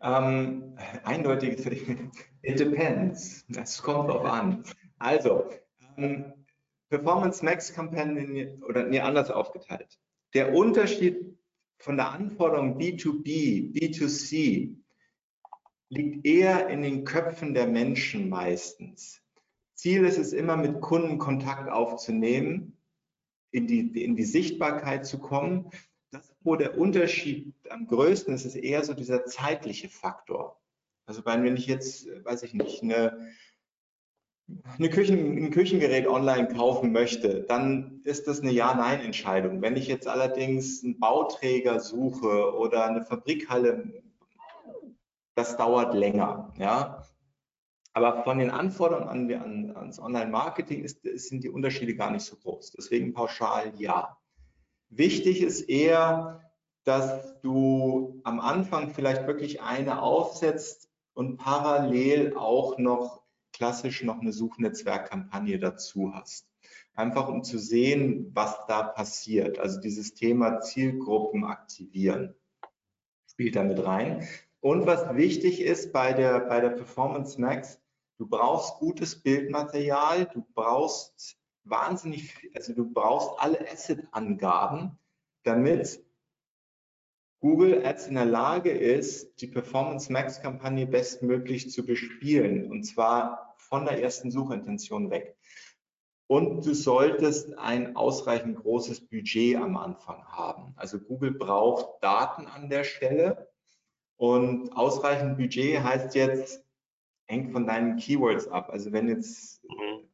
Ähm, eindeutig, it depends. Es kommt drauf an. Also, ähm, Performance Max Kampagnen oder nee, anders aufgeteilt. Der Unterschied von der Anforderung B2B, B2C liegt eher in den Köpfen der Menschen meistens. Ziel ist es immer, mit Kunden Kontakt aufzunehmen, in die, in die Sichtbarkeit zu kommen das, wo der Unterschied am größten ist, ist eher so dieser zeitliche Faktor. Also wenn ich jetzt, weiß ich nicht, eine, eine Küchen, ein Küchengerät online kaufen möchte, dann ist das eine Ja-Nein-Entscheidung. Wenn ich jetzt allerdings einen Bauträger suche oder eine Fabrikhalle, das dauert länger. Ja? Aber von den Anforderungen an, an, ans Online-Marketing sind die Unterschiede gar nicht so groß. Deswegen pauschal ja. Wichtig ist eher, dass du am Anfang vielleicht wirklich eine aufsetzt und parallel auch noch klassisch noch eine Suchnetzwerkkampagne dazu hast. Einfach um zu sehen, was da passiert. Also dieses Thema Zielgruppen aktivieren spielt damit rein. Und was wichtig ist bei der, bei der Performance Max, du brauchst gutes Bildmaterial, du brauchst wahnsinnig, also du brauchst alle Asset-Angaben, damit Google Ads in der Lage ist, die Performance Max Kampagne bestmöglich zu bespielen und zwar von der ersten Suchintention weg. Und du solltest ein ausreichend großes Budget am Anfang haben. Also Google braucht Daten an der Stelle und ausreichend Budget heißt jetzt, hängt von deinen Keywords ab. Also wenn jetzt mhm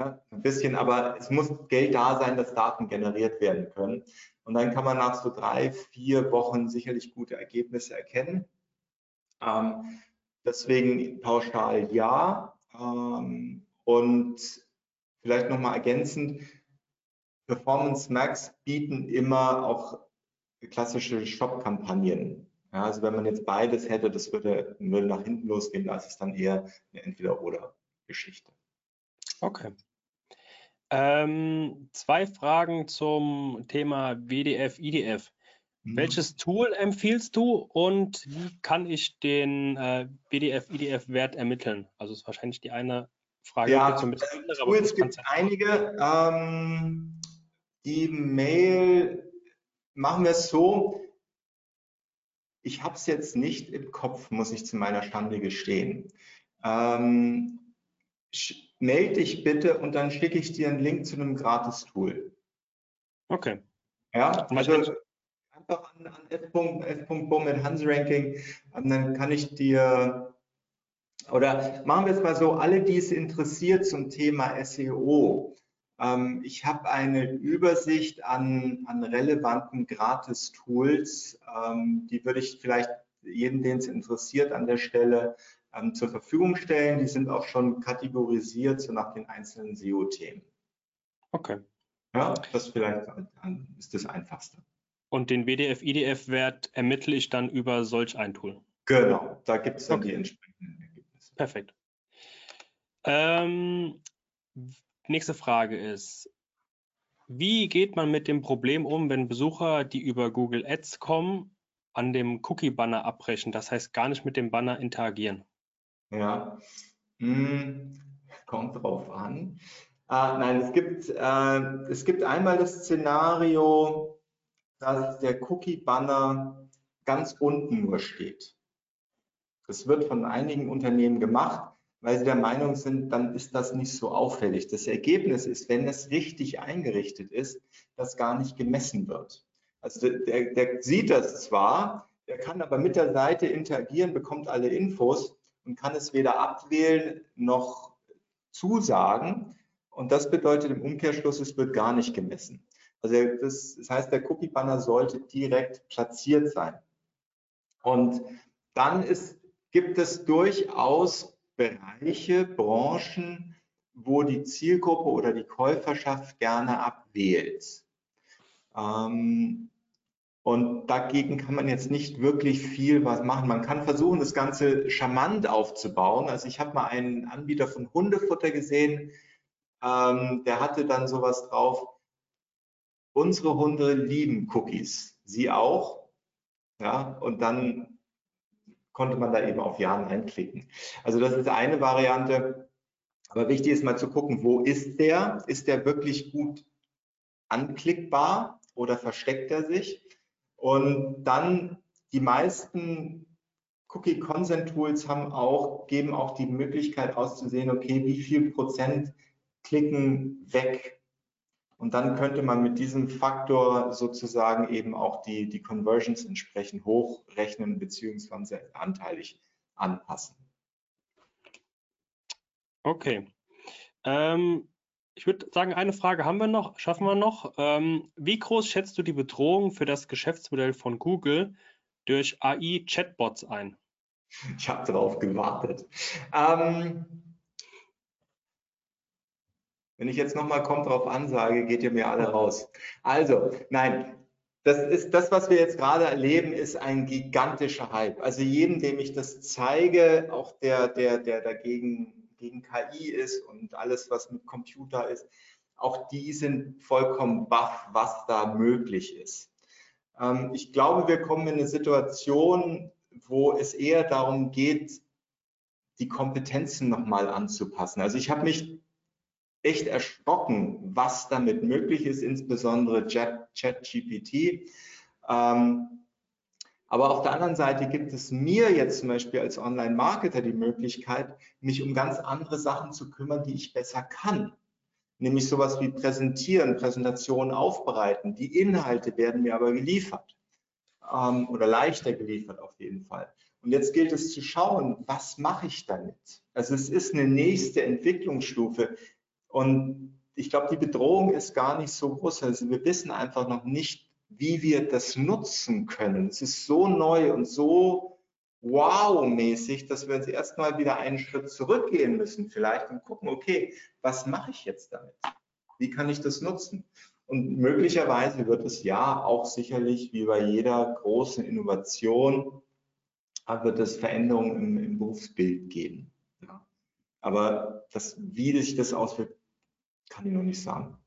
Ja, ein bisschen, aber es muss Geld da sein, dass Daten generiert werden können. Und dann kann man nach so drei, vier Wochen sicherlich gute Ergebnisse erkennen. Ähm, deswegen pauschal ja. Ähm, und vielleicht nochmal ergänzend, Performance Max bieten immer auch klassische Shop-Kampagnen. Ja, also wenn man jetzt beides hätte, das würde, würde nach hinten losgehen, da ist es dann eher eine Entweder-Oder-Geschichte. Okay. Ähm, zwei Fragen zum Thema WDF, IDF. Mhm. Welches Tool empfiehlst du und wie kann ich den äh, WDF, IDF-Wert ermitteln? Also ist wahrscheinlich die eine Frage. Ja, so mit andere, Tools gibt es einige. Ähm, die Mail machen wir es so. Ich habe es jetzt nicht im Kopf, muss ich zu meiner Schande gestehen. Ähm, melde dich bitte und dann schicke ich dir einen Link zu einem Gratis-Tool. Okay. Ja, also einfach an, an f.bum mit Hans Ranking, dann kann ich dir oder machen wir es mal so, alle, die es interessiert zum Thema SEO, ähm, ich habe eine Übersicht an, an relevanten Gratis-Tools, ähm, die würde ich vielleicht jedem, den es interessiert, an der Stelle ähm, zur Verfügung stellen. Die sind auch schon kategorisiert so nach den einzelnen SEO-Themen. Okay. Ja, das vielleicht ist das Einfachste. Und den WDF-IDF-Wert ermittle ich dann über solch ein Tool? Genau, da gibt es dann okay. die entsprechenden Ergebnisse. Perfekt. Ähm, nächste Frage ist, wie geht man mit dem Problem um, wenn Besucher, die über Google Ads kommen, an dem Cookie-Banner abbrechen, das heißt gar nicht mit dem Banner interagieren? Ja, hm, kommt drauf an. Ah, nein, es gibt, äh, es gibt einmal das Szenario, dass der Cookie-Banner ganz unten nur steht. Das wird von einigen Unternehmen gemacht, weil sie der Meinung sind, dann ist das nicht so auffällig. Das Ergebnis ist, wenn es richtig eingerichtet ist, dass gar nicht gemessen wird. Also der, der sieht das zwar, der kann aber mit der Seite interagieren, bekommt alle Infos, und kann es weder abwählen noch zusagen. Und das bedeutet im Umkehrschluss, es wird gar nicht gemessen. Also das, das heißt, der Cookie-Banner sollte direkt platziert sein. Und dann ist, gibt es durchaus Bereiche, Branchen, wo die Zielgruppe oder die Käuferschaft gerne abwählt. Ähm, und dagegen kann man jetzt nicht wirklich viel was machen. Man kann versuchen, das Ganze charmant aufzubauen. Also ich habe mal einen Anbieter von Hundefutter gesehen, ähm, der hatte dann sowas drauf. Unsere Hunde lieben Cookies. Sie auch. Ja, und dann konnte man da eben auf Ja einklicken. Also das ist eine Variante. Aber wichtig ist mal zu gucken, wo ist der? Ist der wirklich gut anklickbar oder versteckt er sich? Und dann die meisten Cookie Consent Tools haben auch, geben auch die Möglichkeit auszusehen, okay, wie viel Prozent klicken weg. Und dann könnte man mit diesem Faktor sozusagen eben auch die, die Conversions entsprechend hochrechnen beziehungsweise anteilig anpassen. Okay. Ähm, ich würde sagen, eine Frage haben wir noch, schaffen wir noch. Ähm, wie groß schätzt du die Bedrohung für das Geschäftsmodell von Google durch AI-Chatbots ein? Ich habe darauf gewartet. Ähm, wenn ich jetzt nochmal kommt drauf ansage, geht ihr mir alle raus. Also, nein, das ist das, was wir jetzt gerade erleben, ist ein gigantischer Hype. Also jedem, dem ich das zeige, auch der, der, der dagegen gegen KI ist und alles, was mit Computer ist, auch die sind vollkommen baff, was da möglich ist. Ähm, ich glaube, wir kommen in eine Situation, wo es eher darum geht, die Kompetenzen nochmal anzupassen. Also ich habe mich echt erschrocken, was damit möglich ist, insbesondere ChatGPT. Ähm, aber auf der anderen Seite gibt es mir jetzt zum Beispiel als Online-Marketer die Möglichkeit, mich um ganz andere Sachen zu kümmern, die ich besser kann. Nämlich sowas wie präsentieren, Präsentationen aufbereiten. Die Inhalte werden mir aber geliefert ähm, oder leichter geliefert auf jeden Fall. Und jetzt gilt es zu schauen, was mache ich damit? Also es ist eine nächste Entwicklungsstufe. Und ich glaube, die Bedrohung ist gar nicht so groß. Also wir wissen einfach noch nicht, wie wir das nutzen können. Es ist so neu und so wow-mäßig, dass wir uns erstmal wieder einen Schritt zurückgehen müssen vielleicht und gucken, okay, was mache ich jetzt damit? Wie kann ich das nutzen? Und möglicherweise wird es ja auch sicherlich wie bei jeder großen Innovation, wird es Veränderungen im, im Berufsbild geben. Ja. Aber das, wie sich das auswirkt, kann ich noch nicht sagen.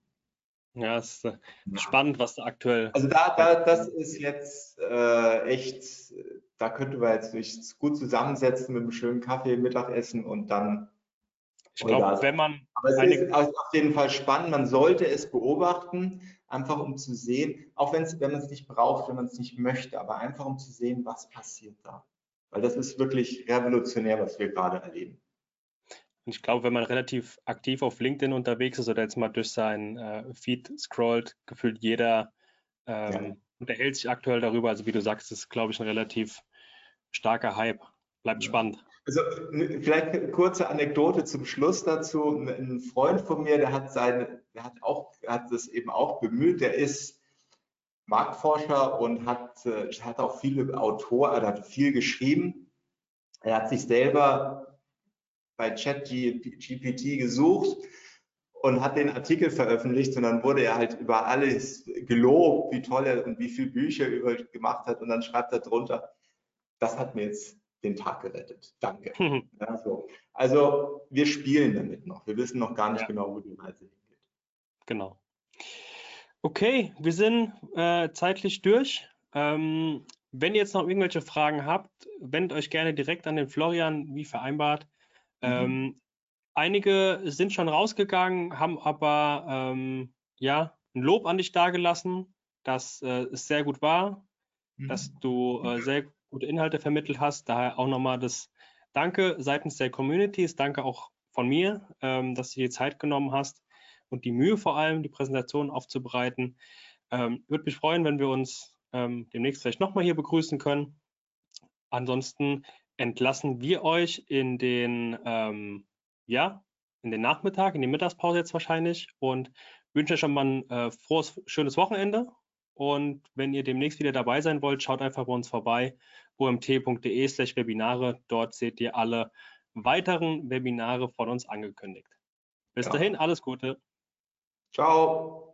Ja, es ist äh, spannend, was da aktuell. Also da, da das ist jetzt äh, echt, da könnte man jetzt sich gut zusammensetzen mit einem schönen Kaffee, Mittagessen und dann. Ich glaube, wenn man. Aber es eine... ist auf jeden Fall spannend. Man sollte es beobachten, einfach um zu sehen, auch wenn wenn man es nicht braucht, wenn man es nicht möchte, aber einfach um zu sehen, was passiert da. Weil das ist wirklich revolutionär, was wir gerade erleben. Und ich glaube, wenn man relativ aktiv auf LinkedIn unterwegs ist oder jetzt mal durch sein äh, Feed scrollt, gefühlt jeder ähm, ja. unterhält sich aktuell darüber. Also wie du sagst, ist, glaube ich, ein relativ starker Hype. Bleibt ja. spannend. Also vielleicht eine kurze Anekdote zum Schluss dazu. Ein Freund von mir, der hat seine, der hat auch, hat das eben auch bemüht, der ist Marktforscher und hat, äh, hat auch viele Autoren, hat viel geschrieben. Er hat sich selber bei ChatGPT gesucht und hat den Artikel veröffentlicht und dann wurde er halt über alles gelobt, wie toll er und wie viele Bücher über gemacht hat und dann schreibt er drunter, das hat mir jetzt den Tag gerettet. Danke. Mhm. Ja, so. Also wir spielen damit noch. Wir wissen noch gar nicht ja. genau, wo die Reise hingeht. Genau. Okay, wir sind äh, zeitlich durch. Ähm, wenn ihr jetzt noch irgendwelche Fragen habt, wendet euch gerne direkt an den Florian, wie vereinbart. Mhm. Ähm, einige sind schon rausgegangen, haben aber ähm, ja ein Lob an dich dagelassen, dass äh, es sehr gut war, mhm. dass du äh, sehr gute Inhalte vermittelt hast. Daher auch nochmal das Danke seitens der Communities, danke auch von mir, ähm, dass du dir Zeit genommen hast und die Mühe vor allem, die Präsentation aufzubereiten. Ähm, Würde mich freuen, wenn wir uns ähm, demnächst vielleicht nochmal hier begrüßen können. Ansonsten entlassen wir euch in den, ähm, ja, in den Nachmittag, in die Mittagspause jetzt wahrscheinlich und wünsche euch schon mal ein äh, frohes, schönes Wochenende. Und wenn ihr demnächst wieder dabei sein wollt, schaut einfach bei uns vorbei, omt.de slash Webinare. Dort seht ihr alle weiteren Webinare von uns angekündigt. Bis ja. dahin, alles Gute. Ciao.